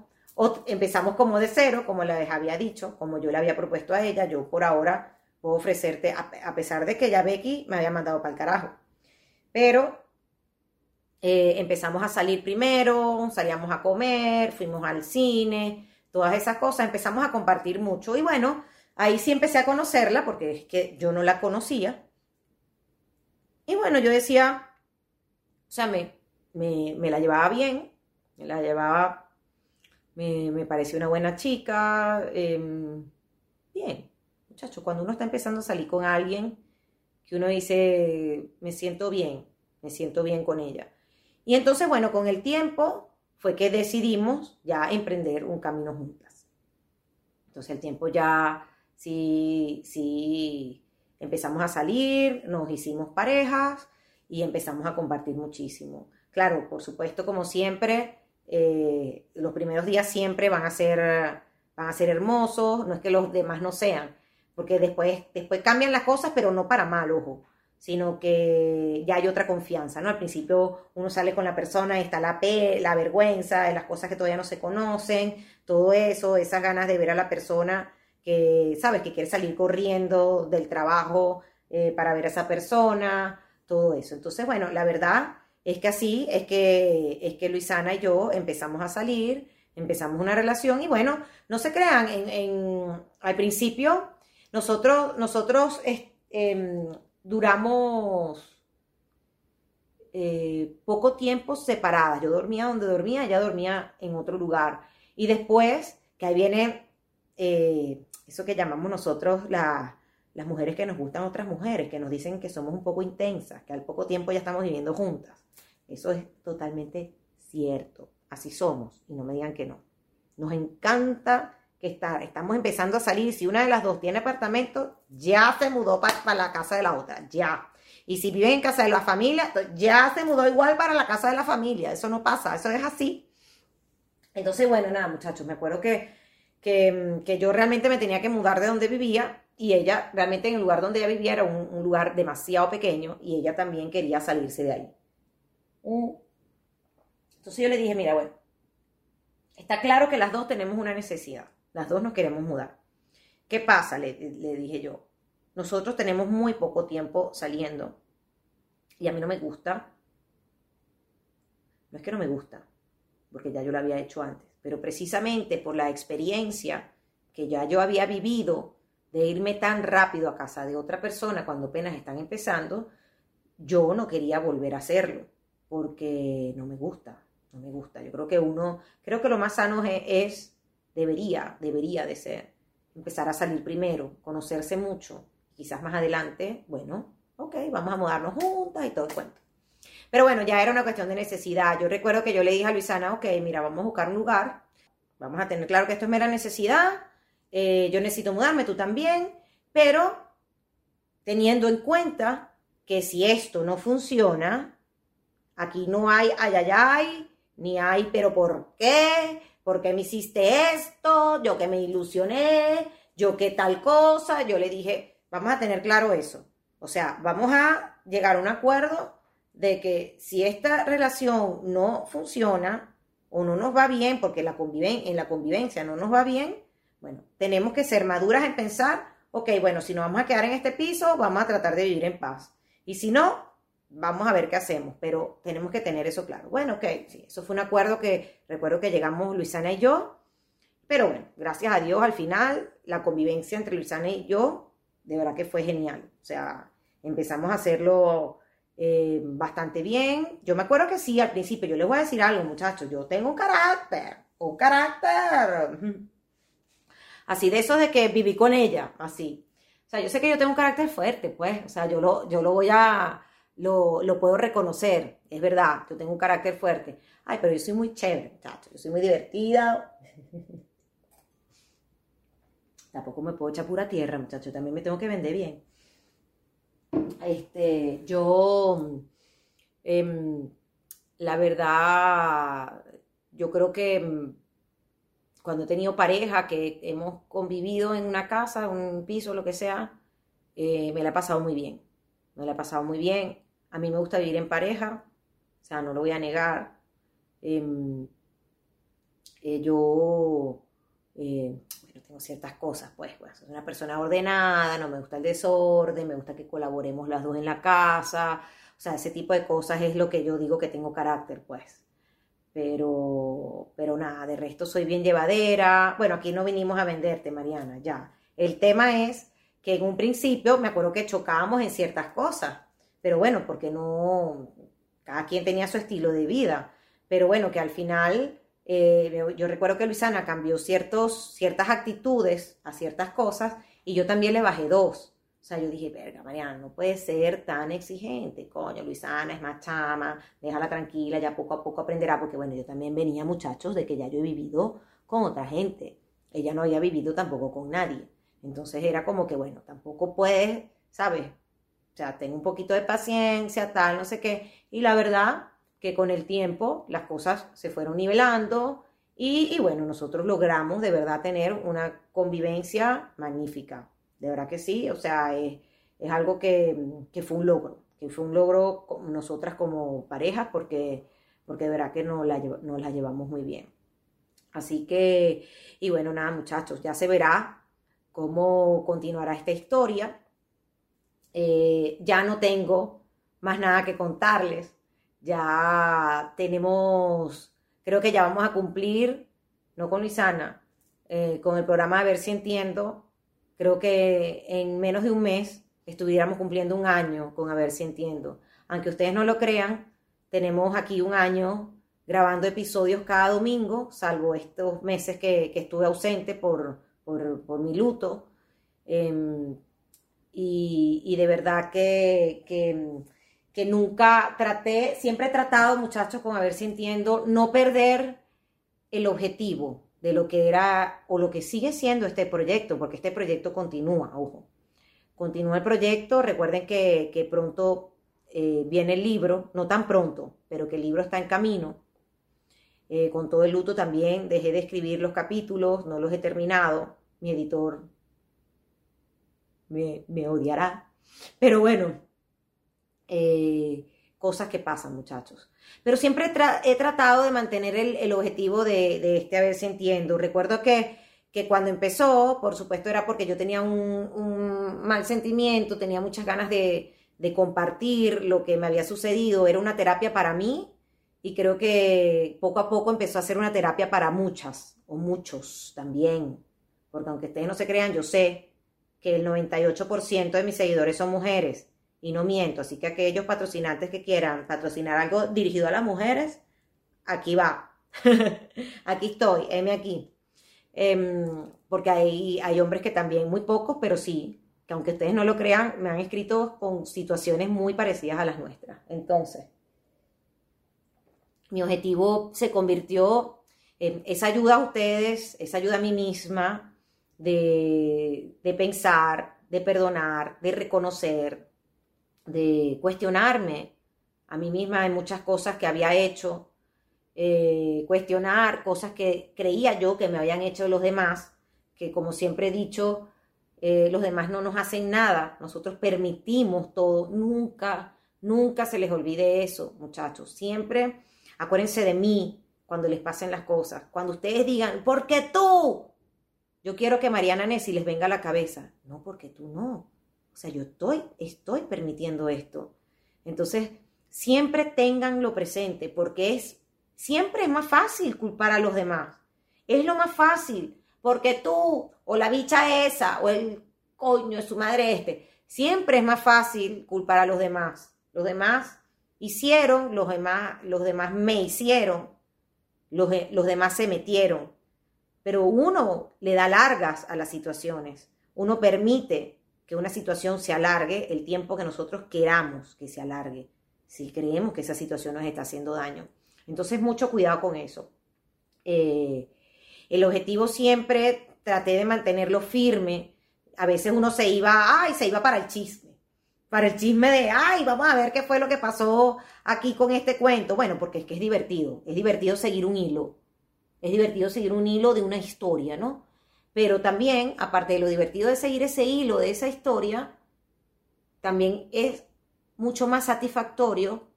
empezamos como de cero, como les había dicho, como yo le había propuesto a ella, yo por ahora puedo ofrecerte, a pesar de que ya Becky me había mandado para el carajo. Pero eh, empezamos a salir primero, salíamos a comer, fuimos al cine, todas esas cosas, empezamos a compartir mucho. Y bueno, ahí sí empecé a conocerla porque es que yo no la conocía. Y bueno, yo decía, o sea, me, me, la llevaba bien, me la llevaba, me, me pareció una buena chica. Em, bien, muchacho, cuando uno está empezando a salir con alguien, que uno dice, me siento bien, me siento bien con ella. Y entonces, bueno, con el tiempo fue que decidimos ya emprender un camino juntas. Entonces el tiempo ya, sí, sí, empezamos a salir, nos hicimos parejas y empezamos a compartir muchísimo. Claro, por supuesto, como siempre, eh, los primeros días siempre van a ser, van a ser hermosos, no es que los demás no sean, porque después, después cambian las cosas, pero no para mal, ojo, sino que ya hay otra confianza, ¿no? Al principio uno sale con la persona está la, pe la vergüenza, las cosas que todavía no se conocen, todo eso, esas ganas de ver a la persona que, ¿sabes? Que quiere salir corriendo del trabajo eh, para ver a esa persona, todo eso. Entonces, bueno, la verdad es que así es que, es que Luisana y yo empezamos a salir, empezamos una relación y bueno, no se crean, en, al principio nosotros, nosotros em, duramos eh, poco tiempo separadas. Yo dormía donde dormía, ella dormía en otro lugar. Y después, que ahí viene eh, eso que llamamos nosotros las mujeres que nos gustan otras mujeres, que nos dicen que somos un poco intensas, que al poco tiempo ya estamos viviendo juntas. Eso es totalmente cierto. Así somos. Y no me digan que no. Nos encanta que está, estamos empezando a salir. Si una de las dos tiene apartamento, ya se mudó para la casa de la otra, ya. Y si vive en casa de la familia, ya se mudó igual para la casa de la familia. Eso no pasa, eso es así. Entonces, bueno, nada, muchachos, me acuerdo que, que, yo realmente me tenía que mudar de donde vivía y ella, realmente en el lugar donde ella vivía era un, un lugar demasiado pequeño y ella también quería salirse de ahí. Mm. Entonces yo le dije, mira, bueno, está claro que las dos tenemos una necesidad. Las dos nos queremos mudar. ¿Qué pasa? Le, dije yo. Nosotros tenemos muy poco tiempo saliendo y a mí no me gusta. No es que no me gusta, porque ya yo lo había hecho antes, pero precisamente por la experiencia que ya yo había vivido de irme tan rápido a casa de otra persona cuando apenas están empezando, yo no quería volver a hacerlo, porque no me gusta, no me gusta. Yo creo que uno, creo que lo más sano es debería, debería de ser. Empezar a salir primero, conocerse mucho, quizás más adelante, bueno, ok, vamos a mudarnos juntas y todo el cuento. Pero bueno, ya era una cuestión de necesidad. Yo recuerdo que yo le dije a Luisana, ok, mira, vamos a buscar un lugar, vamos a tener claro que esto es mera necesidad, eh, yo necesito mudarme, tú también, pero teniendo en cuenta que si esto no funciona, aquí no hay ay, ay, ay, ni hay pero ¿por qué? ¿por qué me hiciste esto? Yo que me ilusioné, yo que tal cosa. Yo le dije, vamos a tener claro eso. O sea, vamos a llegar a un acuerdo de que si esta relación no funciona o no nos va bien, porque la en la convivencia no nos va bien, bueno, tenemos que ser maduras en pensar, ok, bueno, si nos vamos a quedar en este piso, vamos a tratar de vivir en paz. Y si no, vamos a ver qué hacemos, pero tenemos que tener eso claro. Bueno, ok, sí, eso fue un acuerdo que recuerdo que llegamos Luisana y yo, pero bueno, gracias a Dios al final la convivencia entre Luisana y yo, de verdad que fue genial. O sea, empezamos a hacerlo eh, bastante bien. Yo me acuerdo que sí, al principio, yo les voy a decir algo, muchachos, yo tengo un carácter, un carácter. Así de eso de que viví con ella, así. O sea, yo sé que yo tengo un carácter fuerte, pues, o sea, yo lo, yo lo voy a, lo, puedo reconocer, es verdad, yo tengo un carácter fuerte. Ay, pero yo soy muy chévere, muchachos, yo soy muy divertida. Tampoco me puedo echar pura tierra, muchachos, también me tengo que vender bien. Este, yo, em, la verdad, yo creo que em, cuando he tenido pareja, que hemos convivido en una casa, en un piso, lo que sea, eh, me la he pasado muy bien. Me la he pasado muy bien. A mí me gusta vivir en pareja, o sea, no lo voy a negar. Em, eh, yo bueno, tengo ciertas cosas, pues, pues, soy una persona ordenada, no me gusta el desorden, me gusta que colaboremos las dos en la casa, o sea, ese tipo de cosas es lo que yo digo que tengo carácter, pues. Pero, pero nada, de resto soy bien llevadera. Bueno, aquí no vinimos a venderte, Mariana, ya. El tema es que en un principio me acuerdo que chocábamos en ciertas cosas, pero bueno, porque no, cada quien tenía su estilo de vida, pero bueno, que al final eh, yo recuerdo que Luisana cambió ciertos, ciertas actitudes a ciertas cosas y yo también le bajé dos. O sea, yo dije, verga, Mariana, no puede ser tan exigente. Coño, Luisana es más chama, déjala tranquila, ya poco a poco aprenderá, porque bueno, yo también venía, muchachos, de que ya yo he vivido con otra gente. Ella no había vivido tampoco con nadie. Entonces era como que, bueno, tampoco puedes, ¿sabes? O sea, tengo un poquito de paciencia, tal, no sé qué. Y la verdad, que con el tiempo las cosas se fueron nivelando y, bueno, nosotros logramos de verdad tener una convivencia magnífica. De verdad que sí, o sea, es, algo que, fue un logro, que fue un logro con nosotras como parejas porque, porque de verdad que nos la, nos la llevamos muy bien. Así que, y bueno, nada muchachos, ya se verá cómo continuará esta historia. Eh, ya no tengo más nada que contarles ya tenemos, creo que ya vamos a cumplir, no con Luisana, eh, con el programa A ver si entiendo, creo que en menos de un mes estuviéramos cumpliendo un año con A ver si entiendo. Aunque ustedes no lo crean, tenemos aquí un año grabando episodios cada domingo, salvo estos meses que, estuve ausente por, por, mi luto. Em, y, de verdad que que nunca traté, siempre he tratado, muchachos, con a ver si entiendo, no perder el objetivo de lo que era o lo que sigue siendo este proyecto, porque este proyecto continúa, ojo. Continúa el proyecto, recuerden que, pronto eh, viene el libro, no tan pronto, pero que el libro está en camino. Eh, con todo el luto también dejé de escribir los capítulos, no los he terminado. Mi editor me, me odiará. Pero bueno, eh, cosas que pasan, muchachos. Pero siempre he, tratado de mantener el, objetivo de, este, a ver si entiendo. Recuerdo que, que, cuando empezó, por supuesto, era porque yo tenía un, mal sentimiento, tenía muchas ganas de, de compartir lo que me había sucedido. Era una terapia para mí y creo que poco a poco empezó a ser una terapia para muchas o muchos también. Porque aunque ustedes no se crean, yo sé que el 98% de mis seguidores son mujeres y no miento. Así que aquellos patrocinantes que quieran patrocinar algo dirigido a las mujeres, aquí va. aquí estoy, M aquí. Em, porque hay, hay hombres que también, muy pocos, pero sí, que aunque ustedes no lo crean, me han escrito con situaciones muy parecidas a las nuestras. Entonces, mi objetivo se convirtió en esa ayuda a ustedes, esa ayuda a mí misma de, de pensar, de perdonar, de reconocer, de cuestionarme. A mí misma en muchas cosas que había hecho, eh, cuestionar cosas que creía yo que me habían hecho los demás, que como siempre he dicho, eh, los demás no nos hacen nada, nosotros permitimos todo, nunca, nunca se les olvide eso, muchachos, siempre acuérdense de mí cuando les pasen las cosas, cuando ustedes digan, ¿por qué tú? Yo quiero que Mariana Nessi les venga a la cabeza, no, porque tú no, o sea, yo estoy, estoy permitiendo esto. Entonces, siempre tenganlo presente porque es, siempre es más fácil culpar a los demás. Es lo más fácil porque tú o la bicha esa o el coño de su madre este, siempre es más fácil culpar a los demás. Los demás hicieron, los demás, los demás me hicieron, los, los demás se metieron. Pero uno le da largas a las situaciones, uno permite que una situación se alargue el tiempo que nosotros queramos que se alargue, si creemos que esa situación nos está haciendo daño. Entonces, mucho cuidado con eso. Eh, el objetivo siempre traté de mantenerlo firme. A veces uno se iba, ay, se iba para el chisme. Para el chisme de, ay, vamos a ver qué fue lo que pasó aquí con este cuento. Bueno, porque es que es divertido. Es divertido seguir un hilo. Es divertido seguir un hilo de una historia, ¿no? Pero también, aparte de lo divertido de seguir ese hilo de esa historia, también es mucho más satisfactorio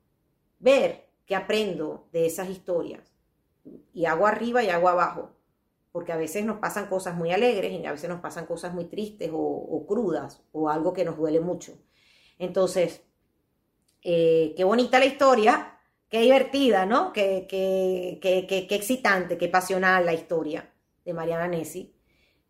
ver que aprendo de esas historias. y hago arriba y hago abajo, porque a veces nos pasan cosas muy alegres y a veces nos pasan cosas muy tristes o, crudas o algo que nos duele mucho. Entonces, eh, qué bonita la historia, qué divertida, ¿no? Qué, qué, qué, qué, excitante, qué pasional la historia de Mariana Nessi.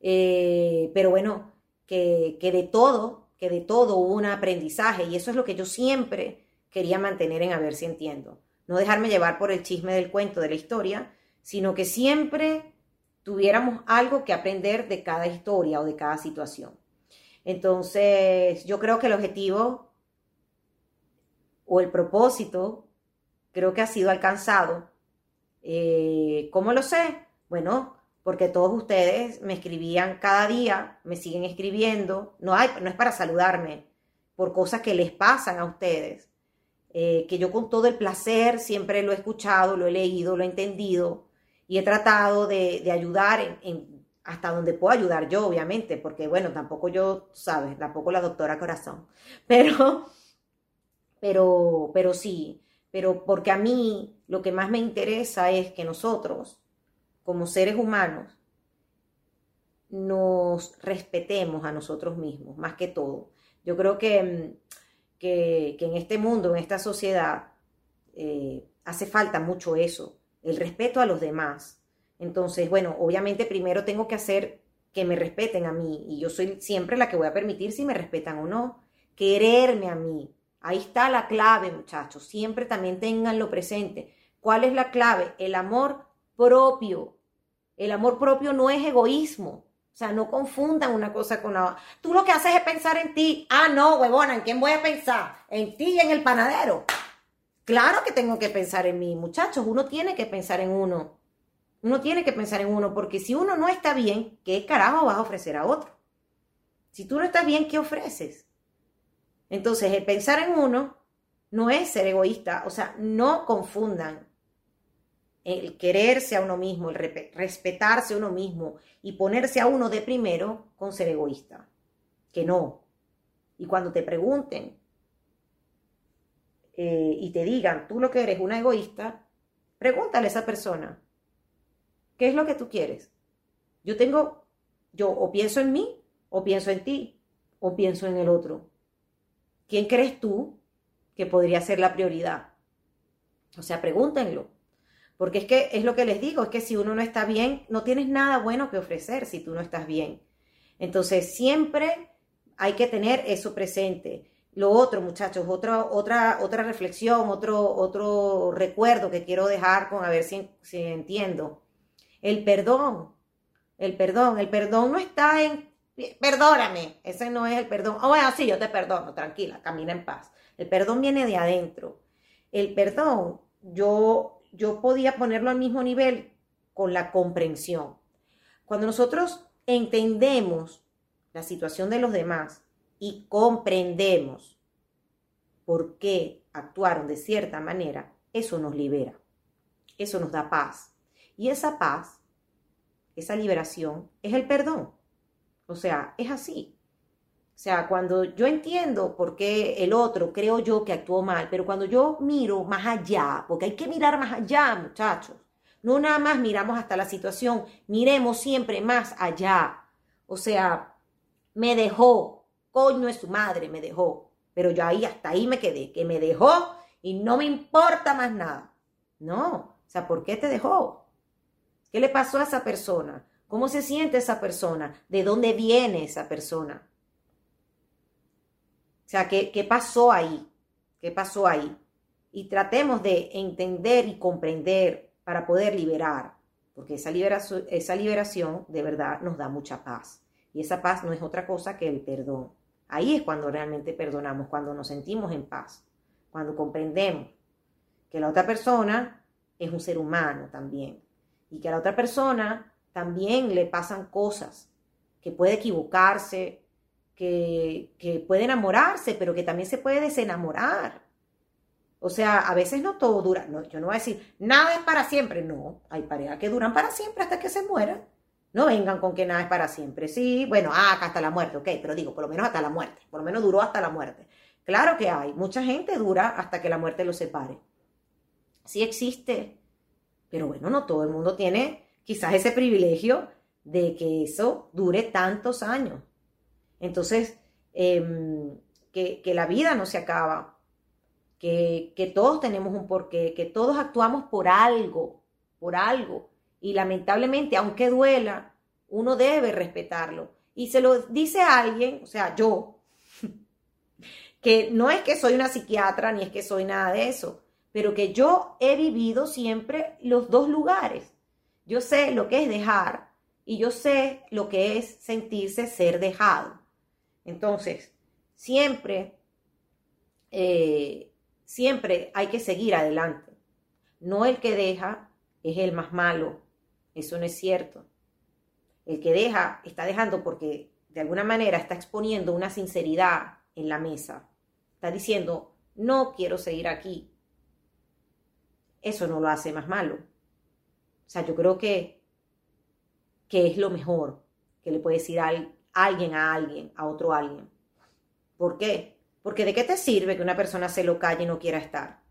Eh, pero bueno, que, que de todo, que de todo hubo un aprendizaje y eso es lo que yo siempre quería mantener en a si entiendo. No dejarme llevar por el chisme del cuento, de la historia, sino que siempre tuviéramos algo que aprender de cada historia o de cada situación. Entonces, yo creo que el objetivo o el propósito creo que ha sido alcanzado. Eh, ¿Cómo lo sé? Bueno, porque todos ustedes me escribían cada día, me siguen escribiendo, no, no es para saludarme, por cosas que les pasan a ustedes, eh, que yo con todo el placer siempre lo he escuchado, lo he leído, lo he entendido y he tratado de, ayudar hasta donde puedo ayudar yo, obviamente, porque bueno, tampoco yo, sabes, tampoco la doctora corazón, pero, pero, pero sí, pero porque a mí lo que más me interesa es que nosotros, como seres humanos, nos respetemos a nosotros mismos, más que todo. Yo creo que, mm, que, en este mundo, en esta sociedad, eh, hace falta mucho eso, el respeto a los demás. Entonces, bueno, obviamente primero tengo que hacer que me respeten a mí y yo soy siempre la que voy a permitir si me respetan o no. Quererme a mí. Ahí está la clave, muchachos. Siempre también tenganlo presente. ¿Cuál es la clave? El amor propio. El amor propio no es egoísmo. O sea, no confundan una cosa con la otra. Tú lo que haces es pensar en ti. Ah, no, huevona, ¿en quién voy a pensar? En ti y en el panadero. Claro que tengo que pensar en mí, muchachos. Uno tiene que pensar en uno. Uno tiene que pensar en uno, porque si uno no está bien, ¿qué carajo vas a ofrecer a otro? Si tú no estás bien, ¿qué ofreces? Entonces, el pensar en uno no es ser egoísta. O sea, no confundan el quererse a uno mismo, el respetarse a uno mismo y ponerse a uno de primero con ser egoísta. Que no. Y cuando te pregunten eh, y te digan, tú lo que eres una egoísta, pregúntale a esa persona, ¿qué es lo que tú quieres? Yo tengo, yo o pienso en mí, o pienso en ti, o pienso en el otro. ¿Quién crees tú que podría ser la prioridad? O sea, pregúntenlo. Porque es que es lo que les digo, es que si uno no está bien, no tienes nada bueno que ofrecer si tú no estás bien. Entonces, siempre hay que tener eso presente. Lo otro, muchachos, otra, otra, otra reflexión, otro, otro recuerdo que quiero dejar con a ver si, si entiendo. El perdón, el perdón, el perdón no está en, perdóname, ese no es el perdón. Oh, bueno, sí, yo te perdono, tranquila, camina en paz. El perdón viene de adentro. El perdón, yo yo podía ponerlo al mismo nivel con la comprensión. Cuando nosotros entendemos la situación de los demás y comprendemos por qué actuaron de cierta manera, eso nos libera, eso nos da paz. Y esa paz, esa liberación, es el perdón. O sea, es así. O sea, cuando yo entiendo por qué el otro creo yo que actuó mal, pero cuando yo miro más allá, porque hay que mirar más allá, muchachos, no nada más miramos hasta la situación, miremos siempre más allá. O sea, me dejó, coño es su madre, me dejó, pero yo ahí hasta ahí me quedé, que me dejó y no me importa más nada. No, o sea, ¿por qué te dejó? ¿Qué le pasó a esa persona? ¿Cómo se siente esa persona? ¿De dónde viene esa persona? O sea, ¿qué, pasó ahí? ¿Qué pasó ahí? Y tratemos de entender y comprender para poder liberar, porque esa liberación, esa liberación de verdad nos da mucha paz. Y esa paz no es otra cosa que el perdón. Ahí es cuando realmente perdonamos, cuando nos sentimos en paz, cuando comprendemos que la otra persona es un ser humano también y que a la otra persona también le pasan cosas, que puede equivocarse, que, puede enamorarse, pero que también se puede desenamorar. O sea, a veces no todo dura. Yo no voy a decir, nada es para siempre. No, hay parejas que duran para siempre hasta que se mueran. No vengan con que nada es para siempre. Sí, bueno, ah, hasta la muerte, ok, pero digo, por lo menos hasta la muerte. Por lo menos duró hasta la muerte. Claro que hay. Mucha gente dura hasta que la muerte los separe. Sí existe Pero bueno, no todo el mundo tiene quizás ese privilegio de que eso dure tantos años. Entonces, em, que, la vida no se acaba, que, que todos tenemos un porqué, que todos actuamos por algo, por algo. Y lamentablemente, aunque duela, uno debe respetarlo. Y se lo dice a alguien, o sea, yo, que no es que soy una psiquiatra ni es que soy nada de eso, pero que yo he vivido siempre los dos lugares. Yo sé lo que es dejar y yo sé lo que es sentirse ser dejado. Entonces, siempre, eh, siempre hay que seguir adelante. No el que deja es el más malo. Eso no es cierto. El que deja está dejando porque de alguna manera está exponiendo una sinceridad en la mesa. Está diciendo, no quiero seguir aquí. Eso no lo hace más malo. O sea, yo creo que, que es lo mejor que le puede decir a alguien a alguien, a otro alguien. ¿Por qué? Porque de qué te sirve que una persona se lo calle y no quiera estar.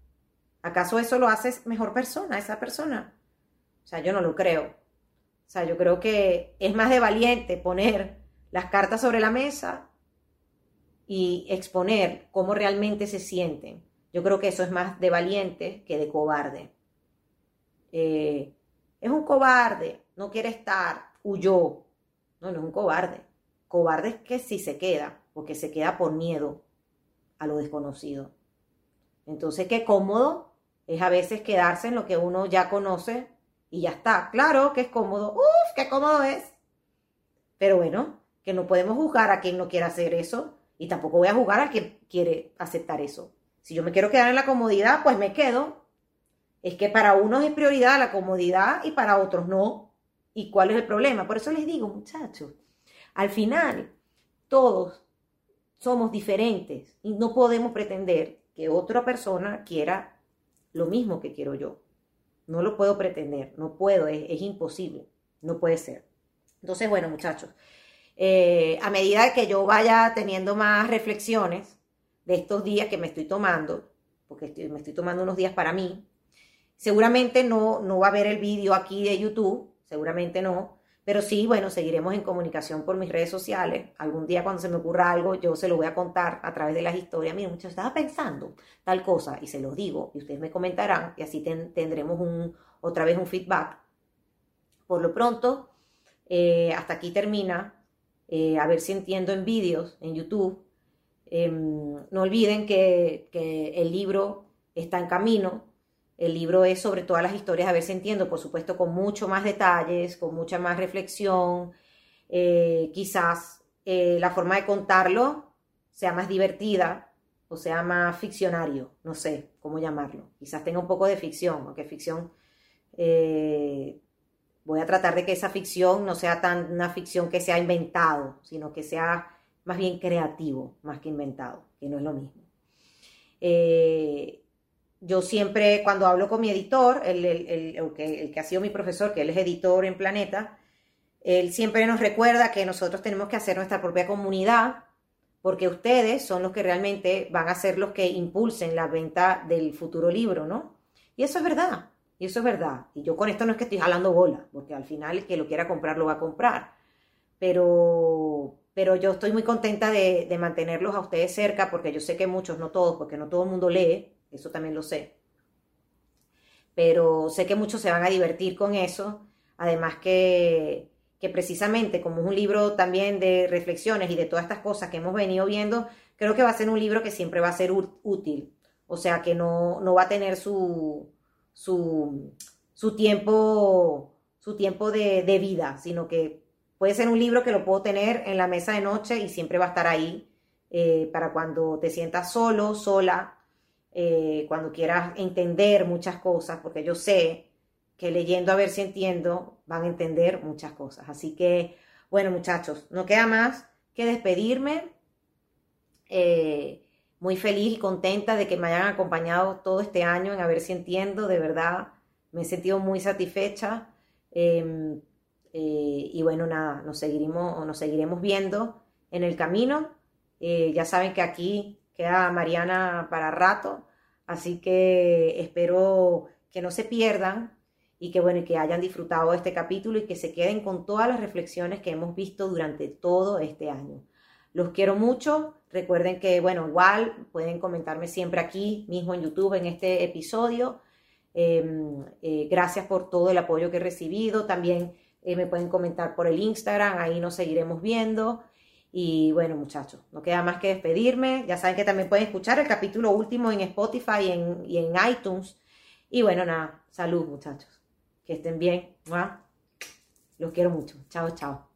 ¿Acaso eso lo hace mejor persona, esa persona? O sea, yo no lo creo. O sea, yo creo que es más de valiente poner las cartas sobre la mesa y exponer cómo realmente se sienten. Yo creo que eso es más de valiente que de cobarde. Eh, es un cobarde, no quiere estar, huyó. No, no es un cobarde. Cobarde es que si se queda, porque se queda por miedo a lo desconocido. Entonces, qué cómodo es a veces quedarse en lo que uno ya conoce y ya está. Claro que es cómodo. Uf, qué cómodo es. Pero bueno, que no podemos juzgar a quien no quiera hacer eso y tampoco voy a juzgar a quien quiere aceptar eso. Si yo me quiero quedar en la comodidad, pues me quedo. Es que para unos es prioridad la comodidad y para otros no. ¿Y cuál es el problema? Por eso les digo, muchachos, al final todos somos diferentes y no podemos pretender que otra persona quiera lo mismo que quiero yo. No lo puedo pretender, no puedo, es, imposible, no puede ser. Entonces, bueno, muchachos, eh, a medida que yo vaya teniendo más reflexiones de estos días que me estoy tomando, porque me estoy tomando unos días para mí, seguramente no, no va a ver el vídeo aquí de YouTube, seguramente no, pero sí, bueno, seguiremos en comunicación por mis redes sociales. Algún día cuando se me ocurra algo, yo se lo voy a contar a través de las historias. Mira, muchachos, estaba pensando tal cosa y se los digo y ustedes me comentarán y así tendremos otra vez un feedback. Por lo pronto, eh, hasta aquí termina. Eh, a ver si entiendo en vídeos en YouTube. Em, no olviden que el libro está en camino el libro es sobre todas las historias, a ver si entiendo, por supuesto, con mucho más detalles, con mucha más reflexión. Eh, quizás eh, la forma de contarlo sea más divertida o sea más ficcionario, no sé cómo llamarlo. Quizás tenga un poco de ficción, aunque ficción... Eh, voy a tratar de que esa ficción no sea tan una ficción que sea inventado, sino que sea más bien creativo, más que inventado, que no es lo mismo. Yo siempre, cuando hablo con mi editor, el, que, ha sido mi profesor, que él es editor en Planeta, él siempre nos recuerda que nosotros tenemos que hacer nuestra propia comunidad, porque ustedes son los que realmente van a ser los que impulsen la venta del futuro libro, ¿no? Y eso es verdad, y eso es verdad. Y yo con esto no es que estoy jalando bola, porque al final el que lo quiera comprar lo va a comprar. Pero, pero yo estoy muy contenta de, de mantenerlos a ustedes cerca, porque yo sé que muchos, no todos, porque no todo el mundo lee, eso también lo sé. Pero sé que muchos se van a divertir con eso, además que, que precisamente como es un libro también de reflexiones y de todas estas cosas que hemos venido viendo, creo que va a ser un libro que siempre va a ser útil, o sea que no, no va a tener su, su, su tiempo, su tiempo de, vida, sino que puede ser un libro que lo puedo tener en la mesa de noche y siempre va a estar ahí eh, para cuando te sientas solo, sola, eh, cuando quieras entender muchas cosas, porque yo sé que leyendo a ver si entiendo van a entender muchas cosas. Así que, bueno muchachos, no queda más que despedirme. Eh, muy feliz y contenta de que me hayan acompañado todo este año en a ver si entiendo, de verdad, me he sentido muy satisfecha. Em, eh, y bueno, nada, nos seguiremos, nos seguiremos viendo en el camino. ya saben que aquí queda Mariana para rato, así que espero que no se pierdan y que bueno, que hayan disfrutado de este capítulo y que se queden con todas las reflexiones que hemos visto durante todo este año. Los quiero mucho. Recuerden que, bueno, igual pueden comentarme siempre aquí mismo en YouTube en este episodio. Em, eh, gracias por todo el apoyo que he recibido. También eh, me pueden comentar por el Instagram, ahí nos seguiremos viendo. Y bueno, muchachos, no queda más que despedirme. Ya saben que también pueden escuchar el capítulo último en Spotify y en, iTunes. Y bueno, nada, salud, muchachos. Que estén bien. Los quiero mucho. Chao, chao.